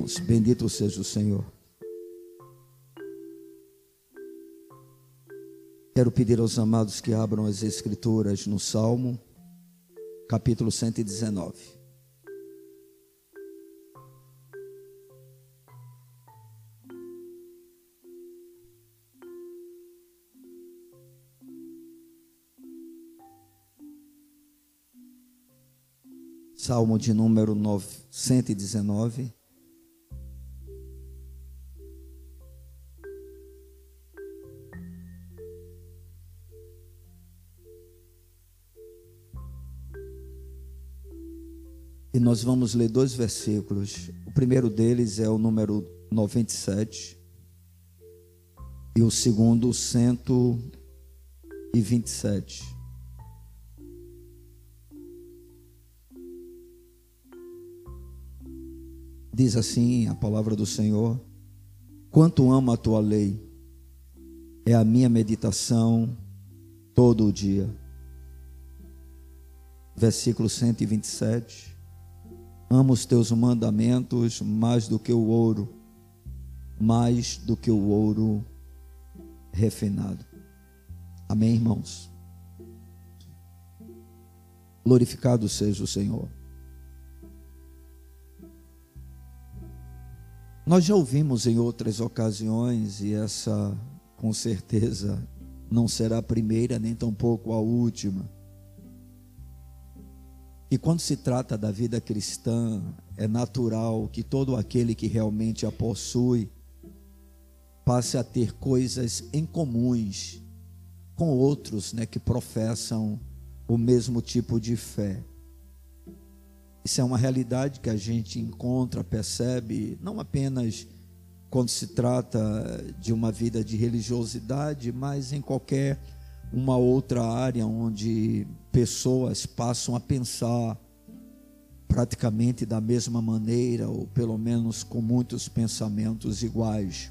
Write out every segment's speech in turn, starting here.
irmãos. Bendito seja o Senhor. Quero pedir aos amados que abram as Escrituras no Salmo, capítulo 119. Salmo de número 119. Nós vamos ler dois versículos. O primeiro deles é o número 97 e o segundo 127. Diz assim a palavra do Senhor: Quanto amo a tua lei, é a minha meditação todo o dia. Versículo 127. Amo os teus mandamentos mais do que o ouro, mais do que o ouro refinado. Amém, irmãos? Glorificado seja o Senhor. Nós já ouvimos em outras ocasiões, e essa com certeza não será a primeira, nem tampouco a última. E quando se trata da vida cristã, é natural que todo aquele que realmente a possui passe a ter coisas em comuns com outros né, que professam o mesmo tipo de fé. Isso é uma realidade que a gente encontra, percebe, não apenas quando se trata de uma vida de religiosidade, mas em qualquer uma outra área onde pessoas passam a pensar praticamente da mesma maneira, ou pelo menos com muitos pensamentos iguais.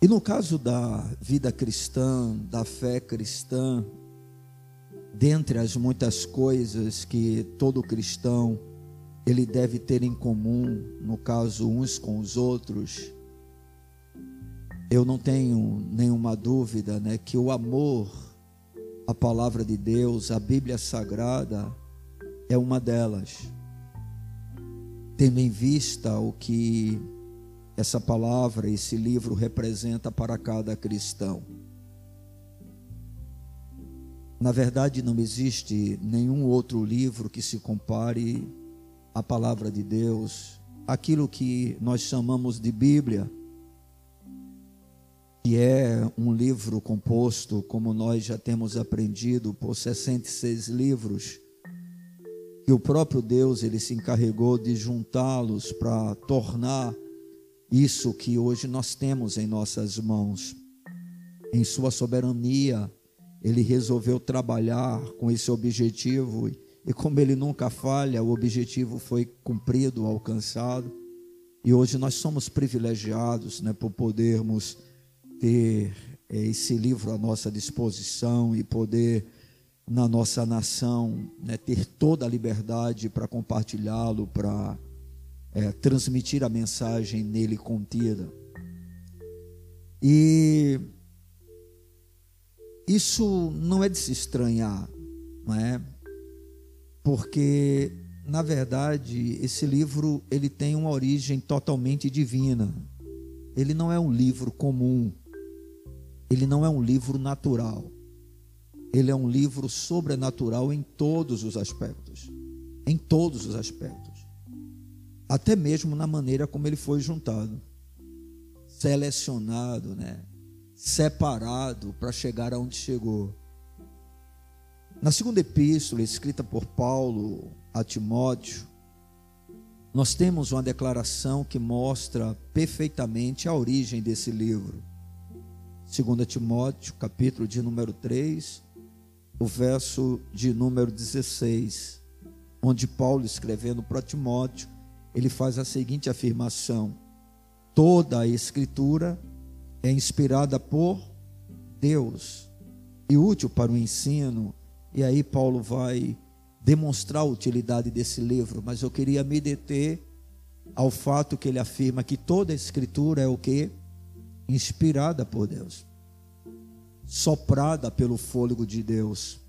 E no caso da vida cristã, da fé cristã, dentre as muitas coisas que todo cristão ele deve ter em comum, no caso uns com os outros, eu não tenho nenhuma dúvida, né, que o amor à palavra de Deus, a Bíblia Sagrada é uma delas. Tendo em vista o que essa palavra, esse livro representa para cada cristão. Na verdade, não existe nenhum outro livro que se compare à palavra de Deus, aquilo que nós chamamos de Bíblia, é um livro composto, como nós já temos aprendido, por 66 livros, que o próprio Deus ele se encarregou de juntá-los para tornar isso que hoje nós temos em nossas mãos. Em sua soberania, ele resolveu trabalhar com esse objetivo e como ele nunca falha, o objetivo foi cumprido, alcançado. E hoje nós somos privilegiados, né, por podermos ter eh, esse livro à nossa disposição e poder na nossa nação né, ter toda a liberdade para compartilhá-lo, para é, transmitir a mensagem nele contida. E isso não é de se estranhar, não é? Porque na verdade, esse livro ele tem uma origem totalmente divina. Ele não é um livro comum. Ele não é um livro natural. Ele é um livro sobrenatural em todos os aspectos. Em todos os aspectos. Até mesmo na maneira como ele foi juntado. Selecionado, né? separado para chegar aonde chegou. Na segunda epístola, escrita por Paulo a Timóteo, nós temos uma declaração que mostra perfeitamente a origem desse livro. 2 Timóteo, capítulo de número 3, o verso de número 16, onde Paulo, escrevendo para Timóteo, ele faz a seguinte afirmação: toda a escritura é inspirada por Deus e útil para o ensino. E aí Paulo vai demonstrar a utilidade desse livro, mas eu queria me deter ao fato que ele afirma que toda a escritura é o que? Inspirada por Deus, soprada pelo fôlego de Deus,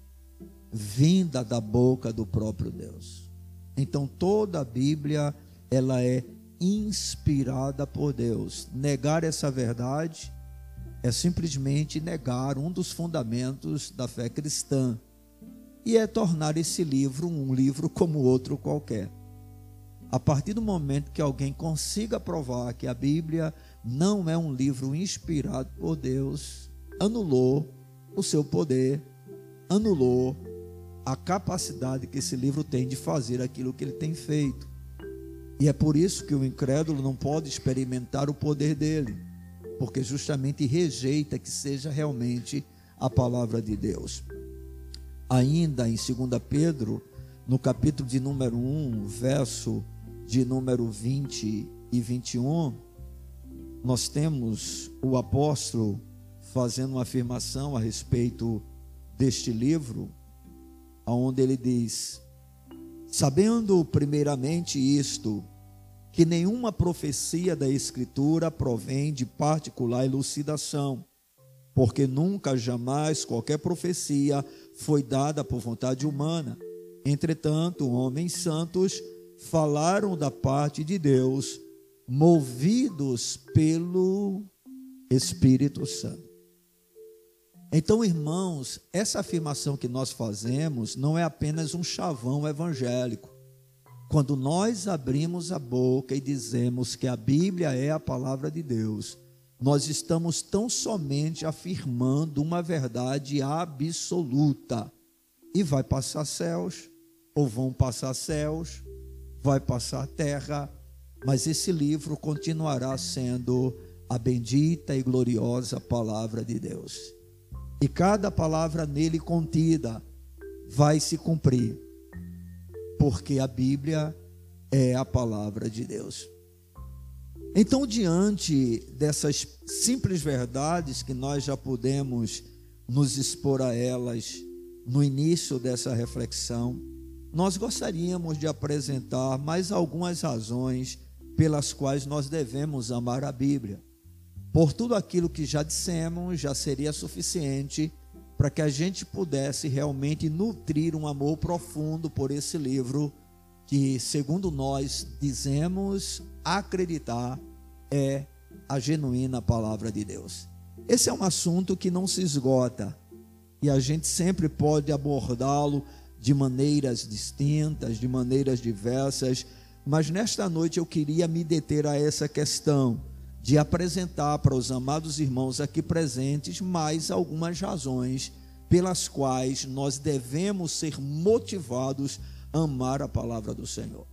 vinda da boca do próprio Deus. Então toda a Bíblia ela é inspirada por Deus. Negar essa verdade é simplesmente negar um dos fundamentos da fé cristã e é tornar esse livro um livro como outro qualquer. A partir do momento que alguém consiga provar que a Bíblia não é um livro inspirado por Deus, anulou o seu poder, anulou a capacidade que esse livro tem de fazer aquilo que ele tem feito. E é por isso que o incrédulo não pode experimentar o poder dele, porque justamente rejeita que seja realmente a palavra de Deus. Ainda em 2 Pedro, no capítulo de número 1, verso de número 20 e 21, nós temos o apóstolo fazendo uma afirmação a respeito deste livro, onde ele diz: Sabendo primeiramente isto, que nenhuma profecia da Escritura provém de particular elucidação, porque nunca, jamais qualquer profecia foi dada por vontade humana. Entretanto, homens santos falaram da parte de Deus, movidos pelo Espírito Santo. Então, irmãos, essa afirmação que nós fazemos não é apenas um chavão evangélico. Quando nós abrimos a boca e dizemos que a Bíblia é a palavra de Deus, nós estamos tão somente afirmando uma verdade absoluta. E vai passar céus, ou vão passar céus, vai passar terra, mas esse livro continuará sendo a bendita e gloriosa palavra de Deus. E cada palavra nele contida vai se cumprir, porque a Bíblia é a palavra de Deus. Então, diante dessas simples verdades que nós já podemos nos expor a elas no início dessa reflexão, nós gostaríamos de apresentar mais algumas razões pelas quais nós devemos amar a Bíblia. Por tudo aquilo que já dissemos, já seria suficiente para que a gente pudesse realmente nutrir um amor profundo por esse livro, que, segundo nós dizemos acreditar, é a genuína palavra de Deus. Esse é um assunto que não se esgota e a gente sempre pode abordá-lo de maneiras distintas, de maneiras diversas, mas nesta noite eu queria me deter a essa questão de apresentar para os amados irmãos aqui presentes mais algumas razões pelas quais nós devemos ser motivados a amar a palavra do Senhor.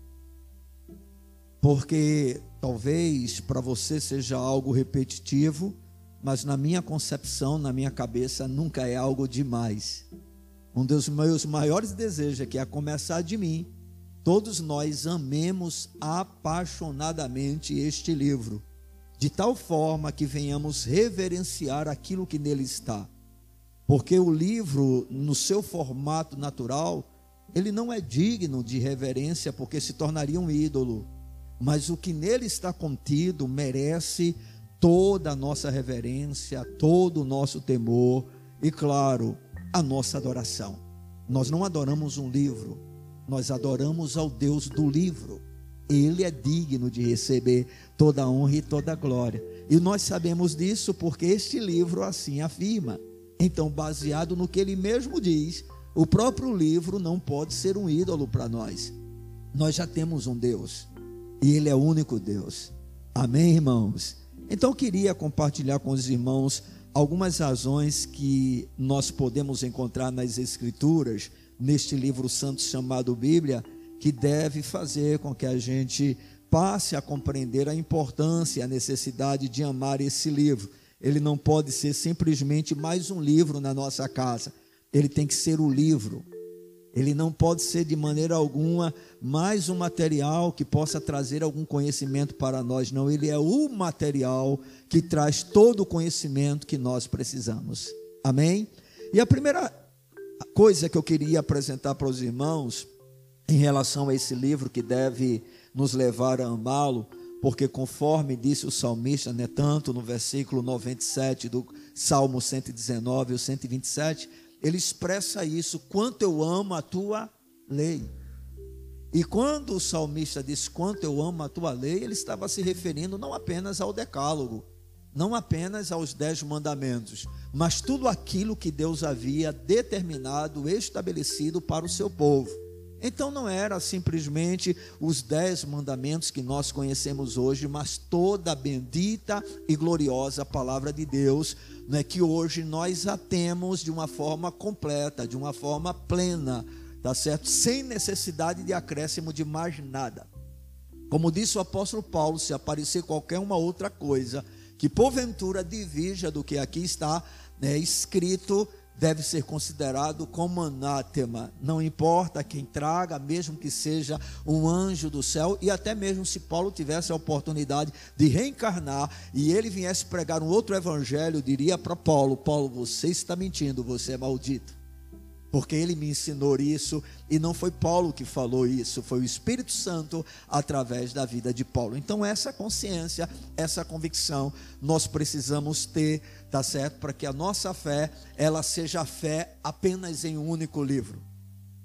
Porque talvez para você seja algo repetitivo, mas na minha concepção, na minha cabeça, nunca é algo demais. Um dos meus maiores desejos é que, a começar de mim, todos nós amemos apaixonadamente este livro, de tal forma que venhamos reverenciar aquilo que nele está. Porque o livro, no seu formato natural, ele não é digno de reverência, porque se tornaria um ídolo. Mas o que nele está contido merece toda a nossa reverência, todo o nosso temor e, claro, a nossa adoração. Nós não adoramos um livro, nós adoramos ao Deus do livro. Ele é digno de receber toda a honra e toda a glória. E nós sabemos disso porque este livro assim afirma. Então, baseado no que ele mesmo diz, o próprio livro não pode ser um ídolo para nós. Nós já temos um Deus e ele é o único Deus. Amém, irmãos? Então, eu queria compartilhar com os irmãos algumas razões que nós podemos encontrar nas Escrituras, neste livro santo chamado Bíblia, que deve fazer com que a gente passe a compreender a importância e a necessidade de amar esse livro. Ele não pode ser simplesmente mais um livro na nossa casa, ele tem que ser o livro ele não pode ser de maneira alguma mais um material que possa trazer algum conhecimento para nós, não. Ele é o material que traz todo o conhecimento que nós precisamos. Amém? E a primeira coisa que eu queria apresentar para os irmãos em relação a esse livro que deve nos levar a amá-lo, porque conforme disse o salmista, né, tanto no versículo 97 do Salmo 119 e 127, ele expressa isso, quanto eu amo a tua lei. E quando o salmista diz quanto eu amo a tua lei, ele estava se referindo não apenas ao decálogo, não apenas aos dez mandamentos, mas tudo aquilo que Deus havia determinado, estabelecido para o seu povo. Então não era simplesmente os dez mandamentos que nós conhecemos hoje, mas toda a bendita e gloriosa palavra de Deus, né, que hoje nós a temos de uma forma completa, de uma forma plena, tá certo? Sem necessidade de acréscimo de mais nada. Como disse o apóstolo Paulo, se aparecer qualquer uma outra coisa, que porventura divija do que aqui está né, escrito, deve ser considerado como anátema. Não importa quem traga, mesmo que seja um anjo do céu, e até mesmo se Paulo tivesse a oportunidade de reencarnar e ele viesse pregar um outro evangelho, diria para Paulo: Paulo, você está mentindo, você é maldito porque ele me ensinou isso e não foi Paulo que falou isso, foi o Espírito Santo através da vida de Paulo. Então essa consciência, essa convicção nós precisamos ter, tá certo? Para que a nossa fé, ela seja fé apenas em um único livro.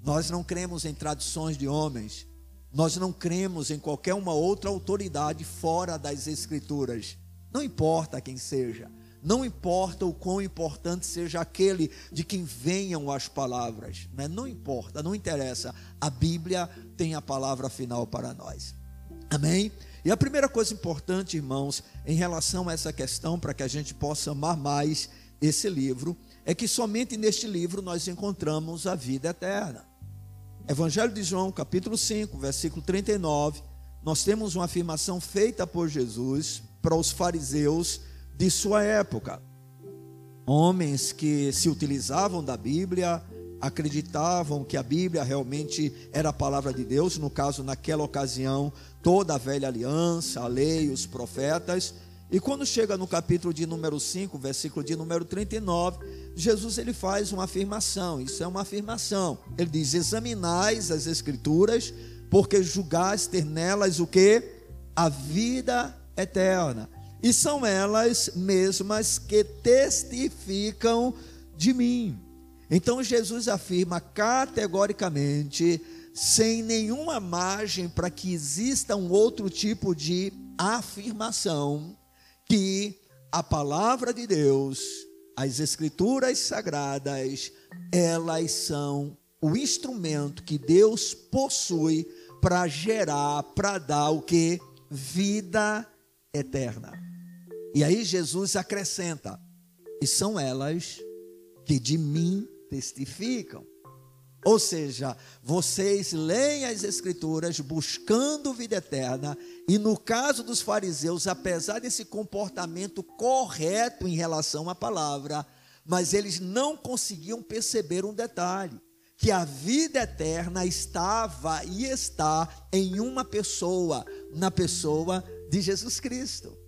Nós não cremos em tradições de homens. Nós não cremos em qualquer uma outra autoridade fora das escrituras. Não importa quem seja. Não importa o quão importante seja aquele de quem venham as palavras, né? não importa, não interessa. A Bíblia tem a palavra final para nós. Amém? E a primeira coisa importante, irmãos, em relação a essa questão, para que a gente possa amar mais esse livro, é que somente neste livro nós encontramos a vida eterna. Evangelho de João, capítulo 5, versículo 39, nós temos uma afirmação feita por Jesus para os fariseus de sua época. Homens que se utilizavam da Bíblia, acreditavam que a Bíblia realmente era a palavra de Deus, no caso, naquela ocasião, toda a velha aliança, a lei, os profetas. E quando chega no capítulo de número 5, versículo de número 39, Jesus ele faz uma afirmação, isso é uma afirmação. Ele diz: "Examinais as escrituras, porque julgais ter nelas o que? A vida eterna e são elas mesmas que testificam de mim. Então Jesus afirma categoricamente, sem nenhuma margem para que exista um outro tipo de afirmação, que a palavra de Deus, as escrituras sagradas, elas são o instrumento que Deus possui para gerar, para dar o que? Vida eterna. E aí Jesus acrescenta: e são elas que de mim testificam. Ou seja, vocês leem as Escrituras buscando vida eterna, e no caso dos fariseus, apesar desse comportamento correto em relação à palavra, mas eles não conseguiam perceber um detalhe: que a vida eterna estava e está em uma pessoa, na pessoa de Jesus Cristo.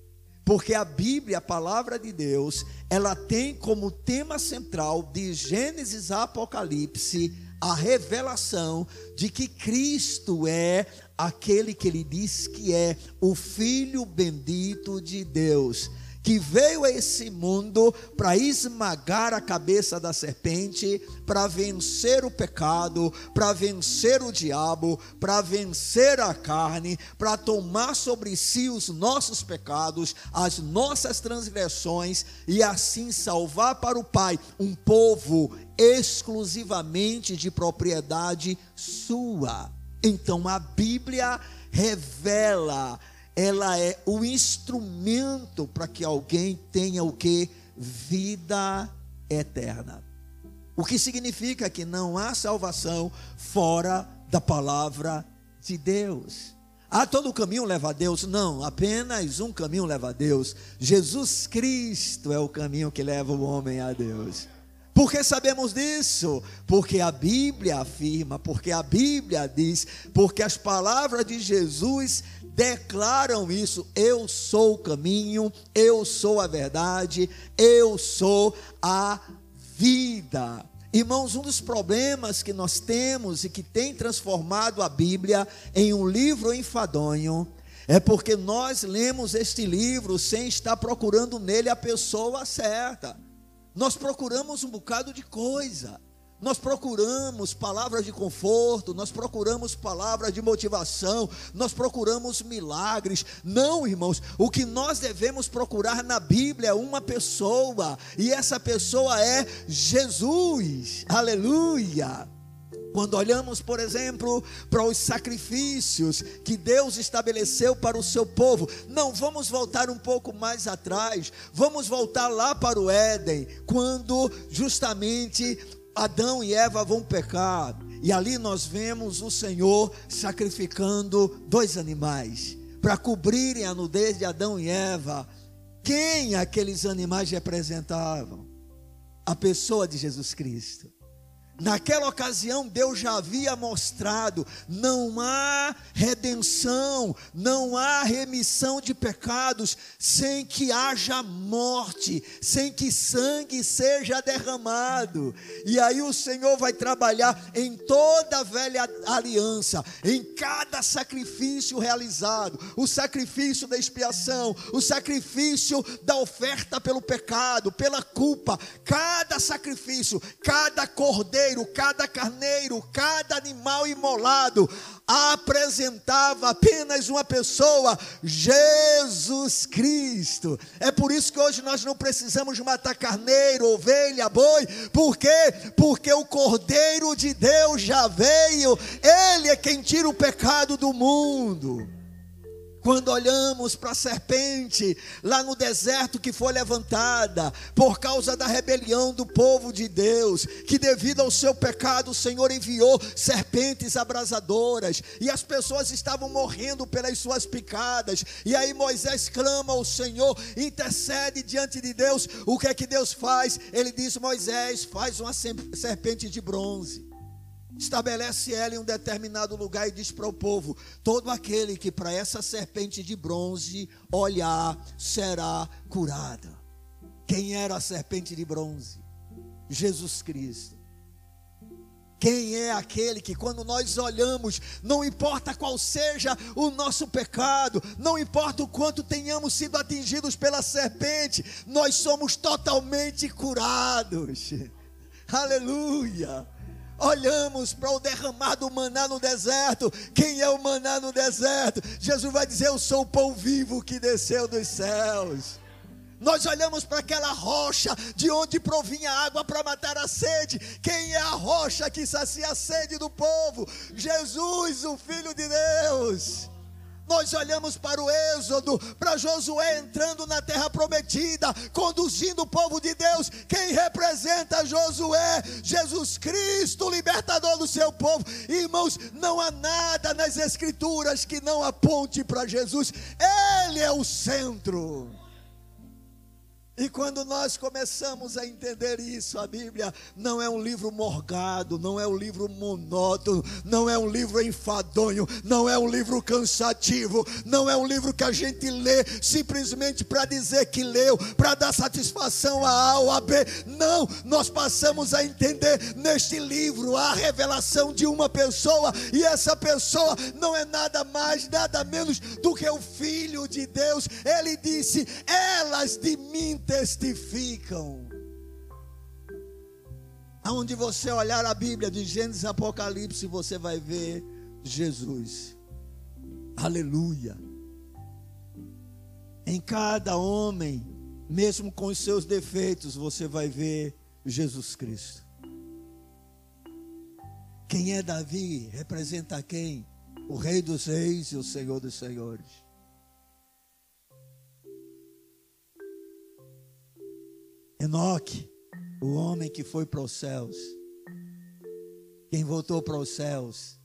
Porque a Bíblia, a palavra de Deus, ela tem como tema central de Gênesis a Apocalipse a revelação de que Cristo é aquele que ele diz que é o Filho bendito de Deus que veio a esse mundo para esmagar a cabeça da serpente, para vencer o pecado, para vencer o diabo, para vencer a carne, para tomar sobre si os nossos pecados, as nossas transgressões e assim salvar para o Pai um povo exclusivamente de propriedade sua. Então a Bíblia revela ela é o instrumento para que alguém tenha o que? Vida eterna. O que significa que não há salvação fora da palavra de Deus. Ah, todo caminho leva a Deus? Não, apenas um caminho leva a Deus. Jesus Cristo é o caminho que leva o homem a Deus. Por que sabemos disso? Porque a Bíblia afirma, porque a Bíblia diz, porque as palavras de Jesus declaram isso: eu sou o caminho, eu sou a verdade, eu sou a vida. Irmãos, um dos problemas que nós temos e que tem transformado a Bíblia em um livro enfadonho é porque nós lemos este livro sem estar procurando nele a pessoa certa. Nós procuramos um bocado de coisa. Nós procuramos palavras de conforto, nós procuramos palavras de motivação, nós procuramos milagres. Não, irmãos, o que nós devemos procurar na Bíblia é uma pessoa, e essa pessoa é Jesus. Aleluia. Quando olhamos, por exemplo, para os sacrifícios que Deus estabeleceu para o seu povo, não vamos voltar um pouco mais atrás, vamos voltar lá para o Éden, quando justamente Adão e Eva vão pecar, e ali nós vemos o Senhor sacrificando dois animais para cobrirem a nudez de Adão e Eva. Quem aqueles animais representavam? A pessoa de Jesus Cristo. Naquela ocasião, Deus já havia mostrado: não há redenção, não há remissão de pecados sem que haja morte, sem que sangue seja derramado. E aí o Senhor vai trabalhar em toda a velha aliança, em cada sacrifício realizado o sacrifício da expiação, o sacrifício da oferta pelo pecado, pela culpa, cada sacrifício, cada cordeiro cordeiro, cada carneiro, cada animal imolado apresentava apenas uma pessoa, Jesus Cristo. É por isso que hoje nós não precisamos matar carneiro, ovelha, boi, por quê? Porque o Cordeiro de Deus já veio, ele é quem tira o pecado do mundo. Quando olhamos para a serpente lá no deserto que foi levantada por causa da rebelião do povo de Deus, que devido ao seu pecado o Senhor enviou serpentes abrasadoras e as pessoas estavam morrendo pelas suas picadas. E aí Moisés clama ao Senhor, intercede diante de Deus. O que é que Deus faz? Ele diz: Moisés, faz uma serpente de bronze estabelece ela em um determinado lugar e diz para o povo: todo aquele que para essa serpente de bronze olhar será curado. Quem era a serpente de bronze? Jesus Cristo. Quem é aquele que, quando nós olhamos, não importa qual seja o nosso pecado, não importa o quanto tenhamos sido atingidos pela serpente, nós somos totalmente curados. Aleluia olhamos para o derramado maná no deserto. Quem é o maná no deserto? Jesus vai dizer: Eu sou o pão vivo que desceu dos céus. Nós olhamos para aquela rocha de onde provinha água para matar a sede. Quem é a rocha que sacia a sede do povo? Jesus, o Filho de Deus. Nós olhamos para o Êxodo, para Josué entrando na terra prometida, conduzindo o povo de Deus. Quem representa Josué? Jesus Cristo, libertador do seu povo. Irmãos, não há nada nas Escrituras que não aponte para Jesus, Ele é o centro. E quando nós começamos a entender isso, a Bíblia não é um livro morgado, não é um livro monótono, não é um livro enfadonho, não é um livro cansativo, não é um livro que a gente lê simplesmente para dizer que leu, para dar satisfação a A ou a B. Não, nós passamos a entender neste livro a revelação de uma pessoa, e essa pessoa não é nada mais, nada menos do que o Filho de Deus. Ele disse: Elas de mim testificam. Aonde você olhar a Bíblia de Gênesis Apocalipse, você vai ver Jesus. Aleluia. Em cada homem, mesmo com os seus defeitos, você vai ver Jesus Cristo. Quem é Davi representa quem? O Rei dos Reis e o Senhor dos Senhores. Enoque, o homem que foi para os céus. Quem voltou para os céus?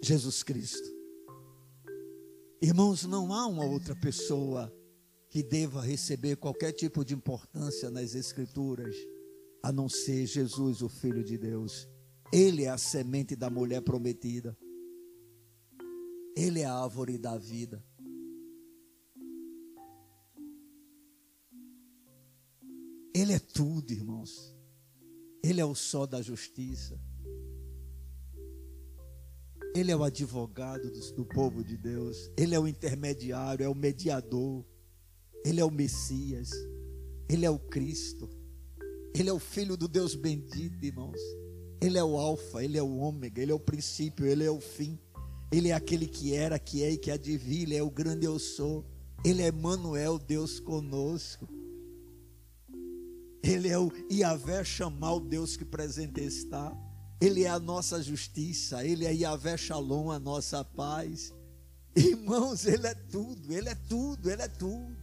Jesus Cristo. Irmãos, não há uma outra pessoa que deva receber qualquer tipo de importância nas Escrituras, a não ser Jesus, o Filho de Deus. Ele é a semente da mulher prometida. Ele é a árvore da vida. Ele é tudo, irmãos. Ele é o sol da justiça. Ele é o advogado do, do, povo de Deus. Ele é o intermediário, é o mediador. Ele é o Messias. Ele é o Cristo. Ele é o Filho do Deus bendito, irmãos. Ele é o Alfa, ele é o Ômega, ele é o princípio, ele é o fim. Ele é aquele que era, que é e que há de vir. Ele é o grande eu sou. Ele é Emmanuel, Deus conosco. Ele é o Iavé chamar o Deus que presente está. Ele é a nossa justiça. Ele é Iavé Shalom, a nossa paz. Irmãos, Ele é tudo, Ele é tudo, Ele é tudo.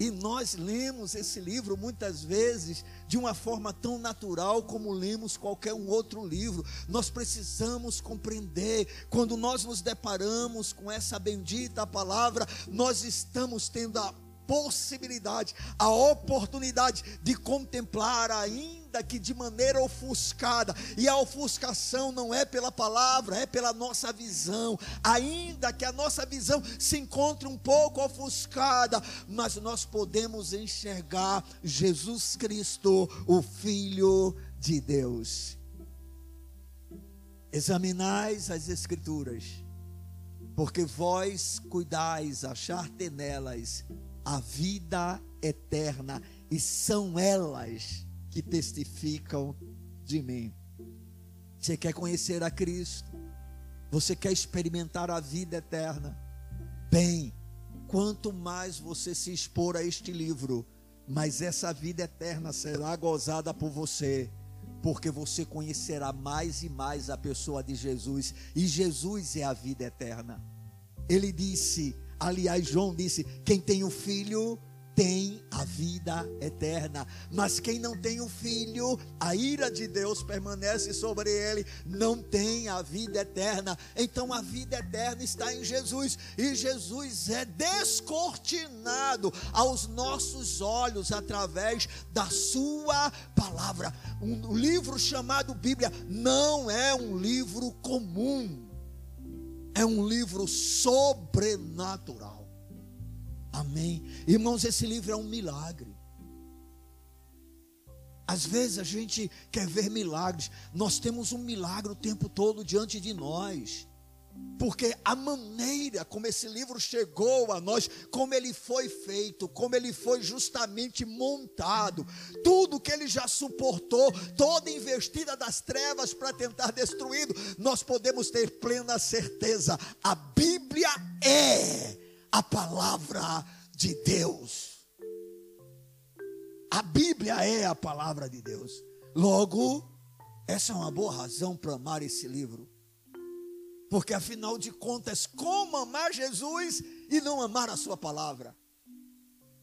E nós lemos esse livro muitas vezes de uma forma tão natural como lemos qualquer um outro livro. Nós precisamos compreender, quando nós nos deparamos com essa bendita palavra, nós estamos tendo a possibilidade, a oportunidade de contemplar ainda que de maneira ofuscada, e a ofuscação não é pela palavra, é pela nossa visão, ainda que a nossa visão se encontre um pouco ofuscada, mas nós podemos enxergar Jesus Cristo, o Filho de Deus. Examinais as Escrituras, porque vós cuidais achar nelas a vida eterna, e são elas que testificam de mim. Você quer conhecer a Cristo? Você quer experimentar a vida eterna? Bem, quanto mais você se expor a este livro, mais essa vida eterna será gozada por você, porque você conhecerá mais e mais a pessoa de Jesus, e Jesus é a vida eterna. Ele disse: Aliás, João disse: quem tem o filho tem a vida eterna, mas quem não tem o filho, a ira de Deus permanece sobre ele, não tem a vida eterna. Então a vida eterna está em Jesus, e Jesus é descortinado aos nossos olhos através da Sua palavra. Um livro chamado Bíblia não é um livro comum é um livro sobrenatural. Amém. Irmãos, esse livro é um milagre. Às vezes a gente quer ver milagres, nós temos um milagre o tempo todo diante de nós porque a maneira como esse livro chegou a nós, como ele foi feito, como ele foi justamente montado, tudo que ele já suportou, toda investida das trevas para tentar destruí-lo, nós podemos ter plena certeza: a Bíblia é a palavra de Deus. A Bíblia é a palavra de Deus. Logo, essa é uma boa razão para amar esse livro. Porque afinal de contas, como amar Jesus e não amar a Sua palavra?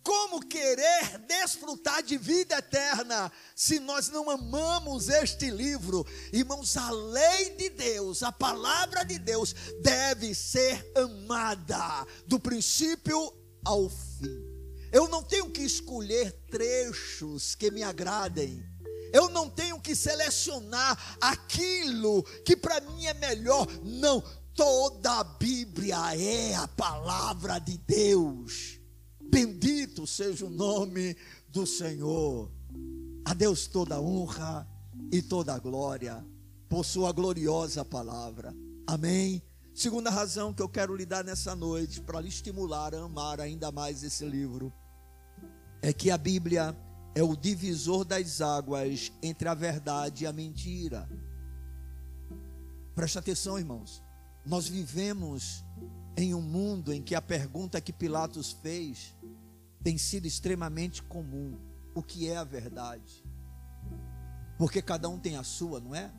Como querer desfrutar de vida eterna se nós não amamos este livro? Irmãos, a lei de Deus, a palavra de Deus deve ser amada do princípio ao fim. Eu não tenho que escolher trechos que me agradem eu não tenho que selecionar aquilo que para mim é melhor. Não, toda a Bíblia é a palavra de Deus. Bendito seja o nome do Senhor. A Deus toda honra e toda glória por sua gloriosa palavra. Amém. Segunda razão que eu quero lhe dar nessa noite para lhe estimular a amar ainda mais esse livro é que a Bíblia é o divisor das águas entre a verdade e a mentira. Presta atenção, irmãos. Nós vivemos em um mundo em que a pergunta que Pilatos fez tem sido extremamente comum: o que é a verdade? Porque cada um tem a sua, não é?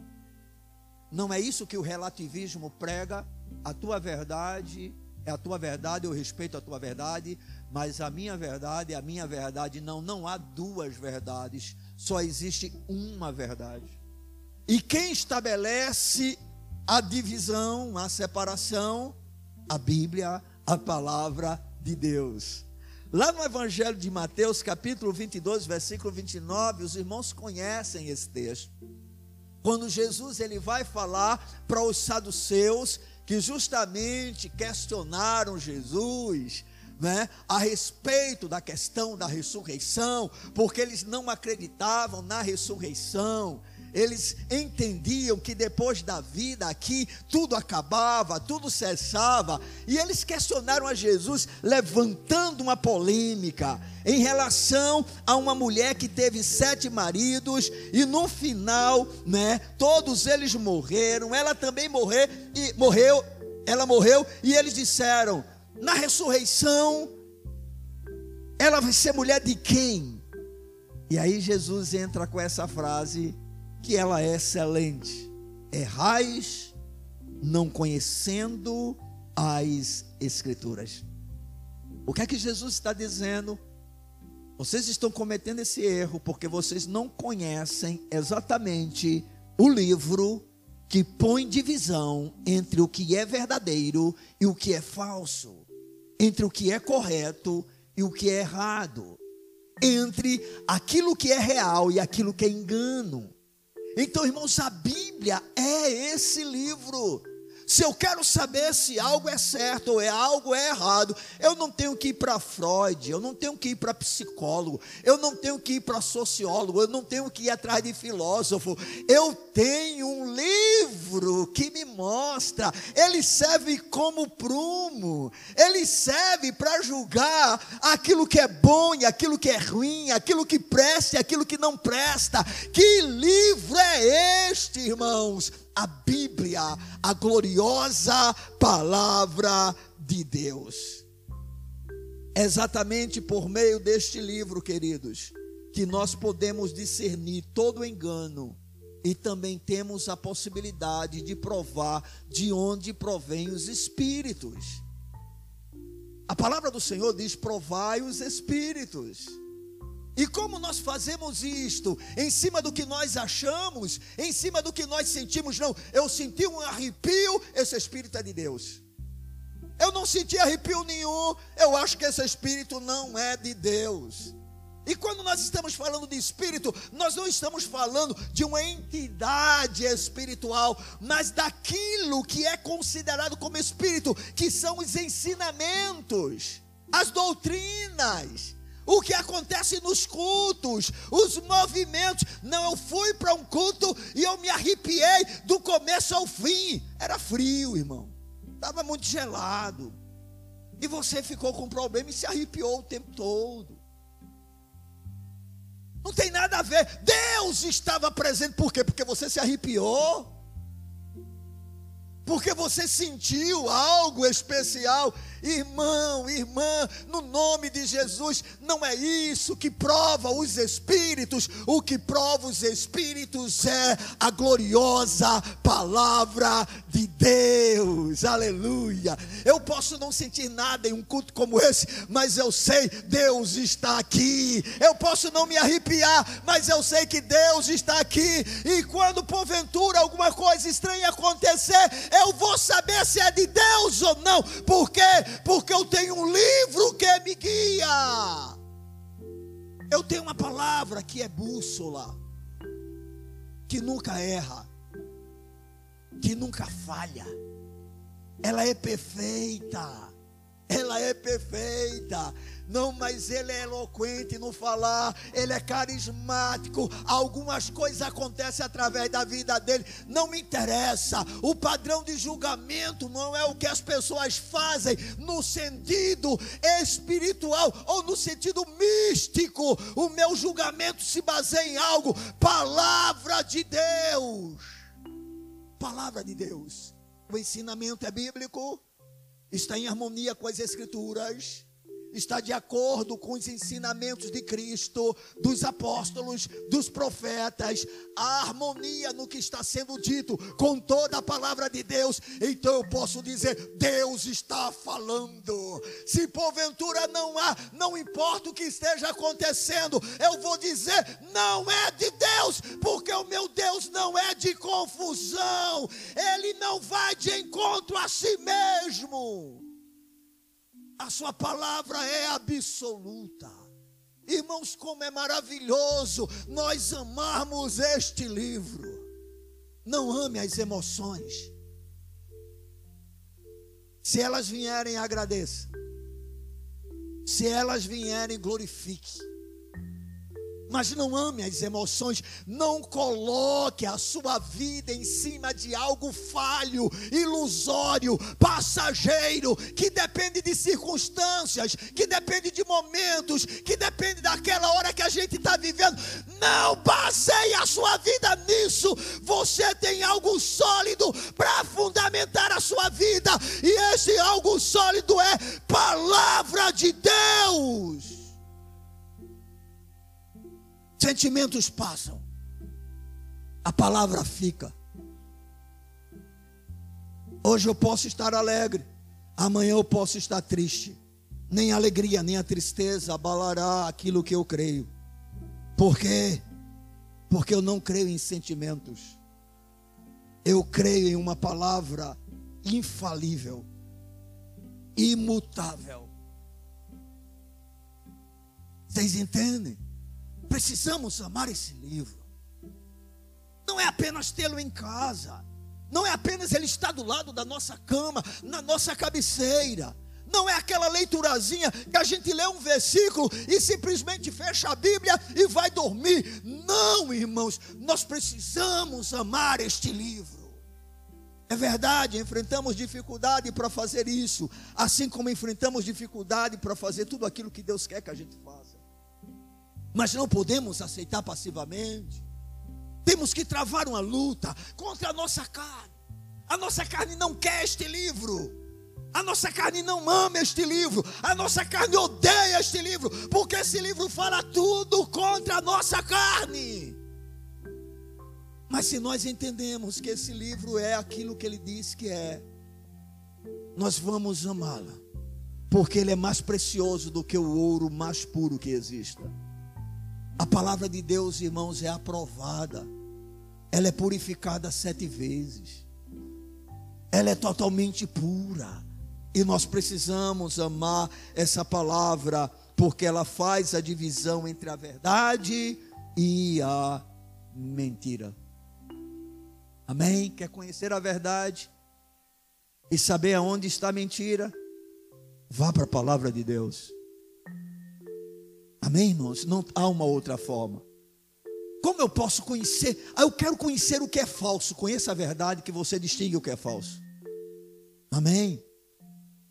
Não é isso que o relativismo prega, a tua verdade é a tua verdade, eu respeito a tua verdade, mas a minha verdade a minha verdade. Não, não há duas verdades, só existe uma verdade. E quem estabelece a divisão, a separação? A Bíblia, a palavra de Deus. Lá no Evangelho de Mateus, capítulo 22, versículo 29, os irmãos conhecem esse texto. Quando Jesus ele vai falar para os saduceus que justamente questionaram Jesus né, a respeito da questão da ressurreição, porque eles não acreditavam na ressurreição. Eles entendiam que depois da vida aqui tudo acabava, tudo cessava, e eles questionaram a Jesus, levantando uma polêmica em relação a uma mulher que teve sete maridos e no final, né, todos eles morreram. Ela também morreu e morreu, ela morreu e eles disseram: na ressurreição, ela vai ser mulher de quem? E aí Jesus entra com essa frase que ela é excelente. Errais não conhecendo as Escrituras. O que é que Jesus está dizendo? Vocês estão cometendo esse erro porque vocês não conhecem exatamente o livro que põe divisão entre o que é verdadeiro e o que é falso entre o que é correto e o que é errado, entre aquilo que é real e aquilo que é engano. Então, irmãos, a Bíblia é esse livro. Se eu quero saber se algo é certo ou é algo é errado, eu não tenho que ir para Freud, eu não tenho que ir para psicólogo, eu não tenho que ir para sociólogo, eu não tenho que ir atrás de filósofo. Eu tenho um livro que me mostra, ele serve como prumo, ele serve para julgar aquilo que é bom e aquilo que é ruim, aquilo que presta e aquilo que não presta. Que livro é este, irmãos? A Bíblia, a gloriosa palavra de Deus. É exatamente por meio deste livro, queridos, que nós podemos discernir todo engano e também temos a possibilidade de provar de onde provém os espíritos. A palavra do Senhor diz: provai os espíritos. E como nós fazemos isto? Em cima do que nós achamos, em cima do que nós sentimos, não. Eu senti um arrepio, esse espírito é de Deus. Eu não senti arrepio nenhum, eu acho que esse espírito não é de Deus. E quando nós estamos falando de espírito, nós não estamos falando de uma entidade espiritual, mas daquilo que é considerado como espírito, que são os ensinamentos, as doutrinas o que acontece nos cultos, os movimentos. Não, eu fui para um culto e eu me arrepiei do começo ao fim. Era frio, irmão. Estava muito gelado. E você ficou com problema e se arrepiou o tempo todo. Não tem nada a ver. Deus estava presente. Por quê? Porque você se arrepiou porque você sentiu algo especial. Irmão, irmã, no nome de Jesus, não é isso que prova os espíritos, o que prova os espíritos é a gloriosa palavra de Deus. Aleluia. Eu posso não sentir nada em um culto como esse, mas eu sei Deus está aqui. Eu posso não me arrepiar, mas eu sei que Deus está aqui. E quando porventura alguma coisa estranha acontecer, eu vou saber se é de Deus ou não. Por quê? Porque eu tenho um livro que me guia. Eu tenho uma palavra que é bússola, que nunca erra, que nunca falha. Ela é perfeita. Ela é perfeita. Não, mas ele é eloquente no falar, ele é carismático. Algumas coisas acontecem através da vida dele. Não me interessa. O padrão de julgamento não é o que as pessoas fazem no sentido espiritual ou no sentido místico. O meu julgamento se baseia em algo, palavra de Deus. Palavra de Deus. O ensinamento é bíblico, está em harmonia com as escrituras está de acordo com os ensinamentos de Cristo, dos apóstolos, dos profetas, a harmonia no que está sendo dito com toda a palavra de Deus, então eu posso dizer: Deus está falando. Se porventura não há, não importa o que esteja acontecendo, eu vou dizer: não é de Deus, porque o meu Deus não é de confusão, ele não vai de encontro a si mesmo. A sua palavra é absoluta. Irmãos, como é maravilhoso nós amarmos este livro. Não ame as emoções. Se elas vierem, agradeça. Se elas vierem, glorifique mas não ame as emoções, não coloque a sua vida em cima de algo falho, ilusório, passageiro, que depende de circunstâncias, que depende de momentos, que depende daquela hora que a gente está vivendo. Não baseie a sua vida nisso. Você tem algo sólido para fundamentar a sua vida, e esse algo sólido é palavra de Deus. Sentimentos passam, a palavra fica. Hoje eu posso estar alegre, amanhã eu posso estar triste. Nem a alegria, nem a tristeza abalará aquilo que eu creio. Por quê? Porque eu não creio em sentimentos. Eu creio em uma palavra infalível, imutável. Vocês entendem? Precisamos amar esse livro. Não é apenas tê-lo em casa. Não é apenas ele estar do lado da nossa cama, na nossa cabeceira. Não é aquela leiturazinha que a gente lê um versículo e simplesmente fecha a Bíblia e vai dormir. Não, irmãos, nós precisamos amar este livro. É verdade, enfrentamos dificuldade para fazer isso, assim como enfrentamos dificuldade para fazer tudo aquilo que Deus quer que a gente faça mas não podemos aceitar passivamente. Temos que travar uma luta contra a nossa carne. A nossa carne não quer este livro. A nossa carne não ama este livro. A nossa carne odeia este livro. Porque esse livro fala tudo contra a nossa carne. Mas se nós entendemos que esse livro é aquilo que ele diz que é, nós vamos amá-la. Porque ele é mais precioso do que o ouro mais puro que exista. A palavra de Deus, irmãos, é aprovada. Ela é purificada sete vezes. Ela é totalmente pura. E nós precisamos amar essa palavra, porque ela faz a divisão entre a verdade e a mentira. Amém? Quer conhecer a verdade e saber aonde está a mentira? Vá para a palavra de Deus. Amém, irmãos? Não há uma outra forma. Como eu posso conhecer? Ah, eu quero conhecer o que é falso. Conheça a verdade que você distingue o que é falso. Amém?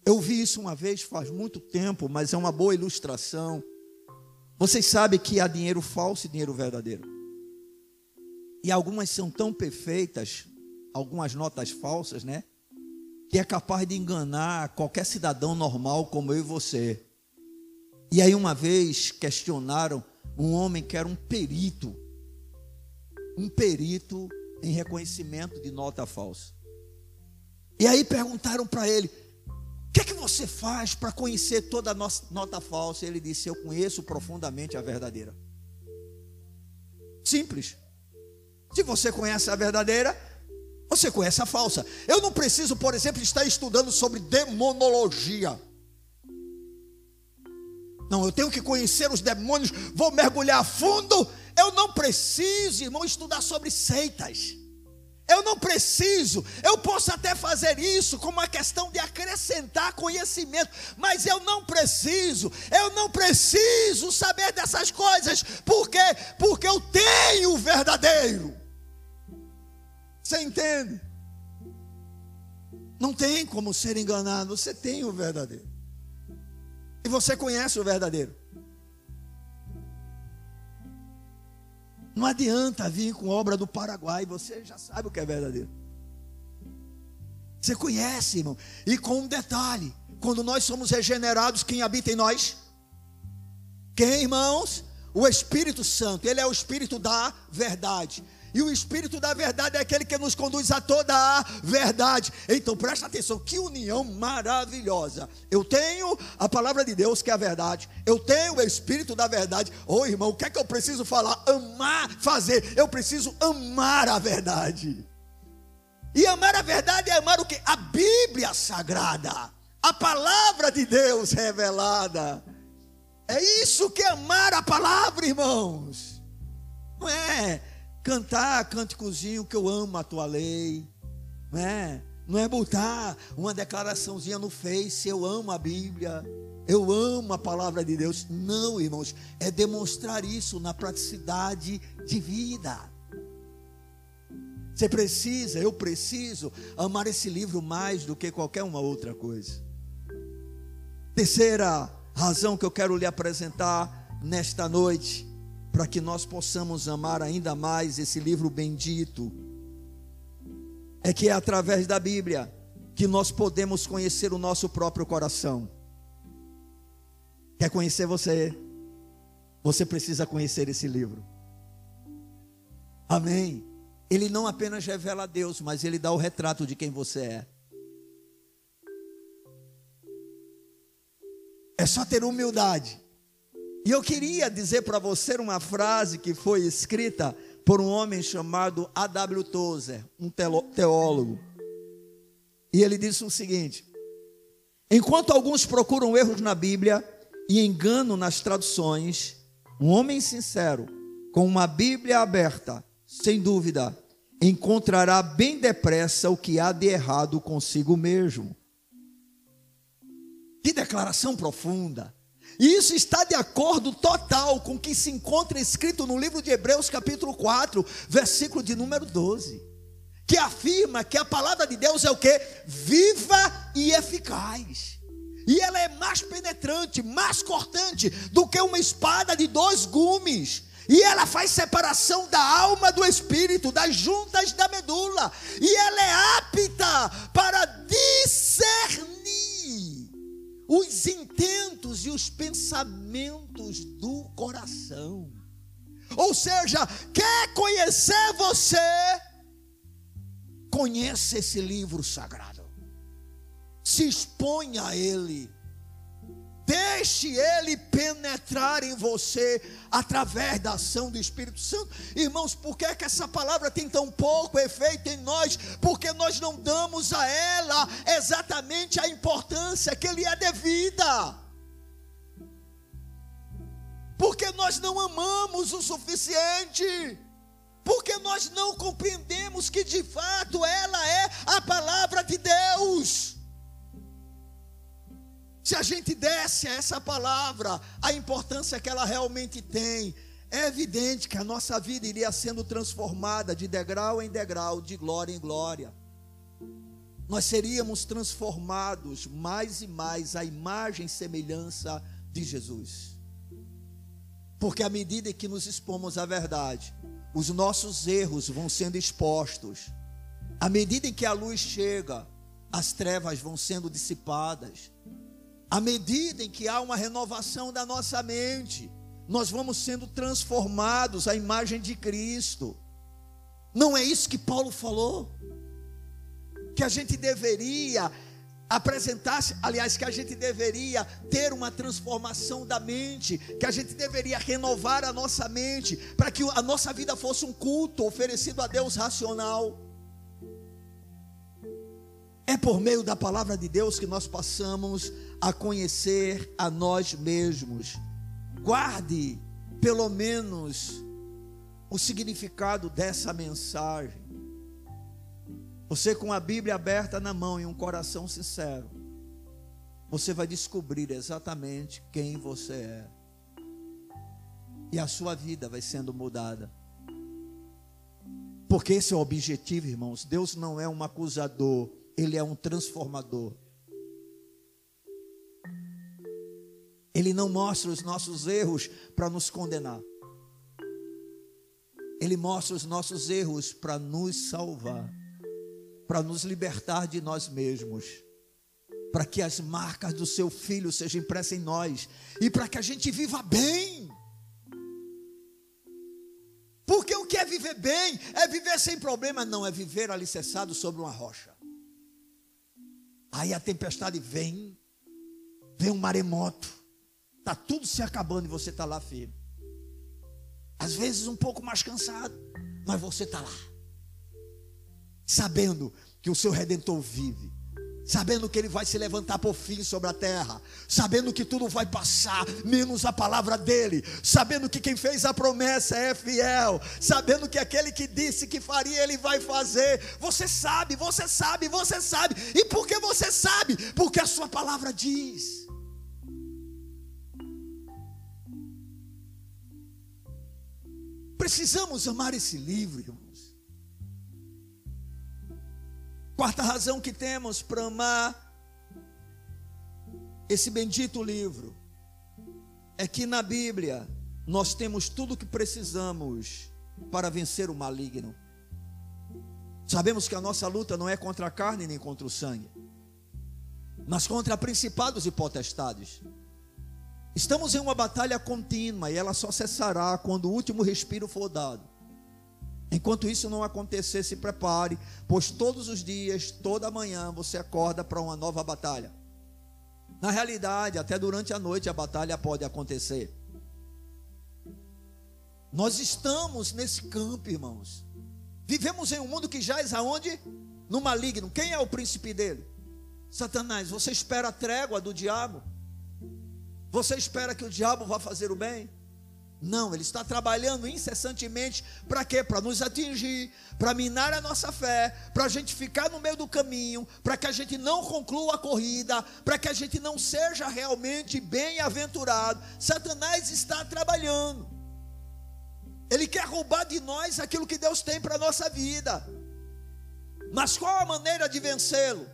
Eu vi isso uma vez faz muito tempo, mas é uma boa ilustração. Vocês sabem que há dinheiro falso e dinheiro verdadeiro. E algumas são tão perfeitas, algumas notas falsas, né? Que é capaz de enganar qualquer cidadão normal como eu e você. E aí uma vez questionaram um homem que era um perito, um perito em reconhecimento de nota falsa. E aí perguntaram para ele: o que é que você faz para conhecer toda a nota falsa? Ele disse: Eu conheço profundamente a verdadeira. Simples. Se você conhece a verdadeira, você conhece a falsa. Eu não preciso, por exemplo, estar estudando sobre demonologia. Não, eu tenho que conhecer os demônios, vou mergulhar fundo. Eu não preciso, irmão, estudar sobre seitas. Eu não preciso, eu posso até fazer isso como uma questão de acrescentar conhecimento, mas eu não preciso, eu não preciso saber dessas coisas, por quê? Porque eu tenho o verdadeiro. Você entende? Não tem como ser enganado, você tem o verdadeiro. E você conhece o verdadeiro. Não adianta vir com obra do Paraguai, você já sabe o que é verdadeiro. Você conhece, irmão. E com um detalhe: quando nós somos regenerados, quem habita em nós? Quem, irmãos? O Espírito Santo, ele é o Espírito da verdade. E o Espírito da verdade é aquele que nos conduz a toda a verdade. Então presta atenção, que união maravilhosa. Eu tenho a palavra de Deus, que é a verdade. Eu tenho o Espírito da verdade. Ô oh, irmão, o que é que eu preciso falar? Amar, fazer. Eu preciso amar a verdade. E amar a verdade é amar o que? A Bíblia Sagrada. A palavra de Deus revelada. É isso que é amar a palavra, irmãos. Não é cantar cânticozinho que eu amo a tua lei, não é? Não é botar uma declaraçãozinha no Face, eu amo a Bíblia, eu amo a palavra de Deus. Não, irmãos, é demonstrar isso na praticidade de vida. Você precisa, eu preciso amar esse livro mais do que qualquer uma outra coisa. Terceira razão que eu quero lhe apresentar nesta noite, para que nós possamos amar ainda mais esse livro bendito, é que é através da Bíblia que nós podemos conhecer o nosso próprio coração. Quer conhecer você? Você precisa conhecer esse livro. Amém ele não apenas revela a Deus, mas ele dá o retrato de quem você é. É só ter humildade. E eu queria dizer para você uma frase que foi escrita por um homem chamado A.W. Tozer, um teólogo. E ele disse o seguinte: Enquanto alguns procuram erros na Bíblia e engano nas traduções, um homem sincero, com uma Bíblia aberta, sem dúvida, encontrará bem depressa o que há de errado consigo mesmo. Que declaração profunda! Isso está de acordo total com o que se encontra escrito no livro de Hebreus, capítulo 4, versículo de número 12, que afirma que a palavra de Deus é o que? Viva e eficaz. E ela é mais penetrante, mais cortante do que uma espada de dois gumes e ela faz separação da alma do espírito, das juntas da medula. E ela é apta para discernir os intentos e os pensamentos do coração. Ou seja, quer conhecer você? Conheça esse livro sagrado. Se exponha a ele Deixe ele penetrar em você através da ação do Espírito Santo. Irmãos, por que, é que essa palavra tem tão pouco efeito em nós? Porque nós não damos a ela exatamente a importância que lhe é devida. Porque nós não amamos o suficiente. Porque nós não compreendemos que de fato ela é a palavra de Deus. Se a gente desse a essa palavra a importância que ela realmente tem, é evidente que a nossa vida iria sendo transformada de degrau em degrau, de glória em glória. Nós seríamos transformados mais e mais à imagem e semelhança de Jesus. Porque à medida que nos expomos à verdade, os nossos erros vão sendo expostos. À medida em que a luz chega, as trevas vão sendo dissipadas à medida em que há uma renovação da nossa mente, nós vamos sendo transformados à imagem de Cristo. Não é isso que Paulo falou? Que a gente deveria apresentar-se, aliás, que a gente deveria ter uma transformação da mente, que a gente deveria renovar a nossa mente, para que a nossa vida fosse um culto oferecido a Deus racional. É por meio da palavra de Deus que nós passamos a conhecer a nós mesmos. Guarde, pelo menos, o significado dessa mensagem. Você, com a Bíblia aberta na mão e um coração sincero, você vai descobrir exatamente quem você é. E a sua vida vai sendo mudada. Porque esse é o objetivo, irmãos. Deus não é um acusador, ele é um transformador. Ele não mostra os nossos erros para nos condenar. Ele mostra os nossos erros para nos salvar, para nos libertar de nós mesmos, para que as marcas do seu filho sejam impressas em nós e para que a gente viva bem. Porque o que é viver bem é viver sem problema, não, é viver alicerçado sobre uma rocha. Aí a tempestade vem, vem um maremoto, está tudo se acabando e você está lá firme. Às vezes um pouco mais cansado, mas você está lá, sabendo que o seu redentor vive, sabendo que ele vai se levantar por fim sobre a terra, sabendo que tudo vai passar, menos a palavra dele, sabendo que quem fez a promessa é fiel, sabendo que aquele que disse que faria, ele vai fazer. Você sabe, você sabe, você sabe. E por que você sabe? Porque a sua palavra diz. Precisamos amar esse livro, irmão. Quarta razão que temos para amar esse bendito livro é que na Bíblia nós temos tudo o que precisamos para vencer o maligno. Sabemos que a nossa luta não é contra a carne nem contra o sangue, mas contra principados e potestades. Estamos em uma batalha contínua e ela só cessará quando o último respiro for dado. Enquanto isso não acontecer, se prepare, pois todos os dias, toda manhã, você acorda para uma nova batalha. Na realidade, até durante a noite a batalha pode acontecer. Nós estamos nesse campo, irmãos. Vivemos em um mundo que jaz aonde? No maligno. Quem é o príncipe dele? Satanás. Você espera a trégua do diabo? Você espera que o diabo vá fazer o bem? Não, ele está trabalhando incessantemente para quê? Para nos atingir, para minar a nossa fé, para a gente ficar no meio do caminho, para que a gente não conclua a corrida, para que a gente não seja realmente bem-aventurado. Satanás está trabalhando. Ele quer roubar de nós aquilo que Deus tem para a nossa vida. Mas qual a maneira de vencê-lo?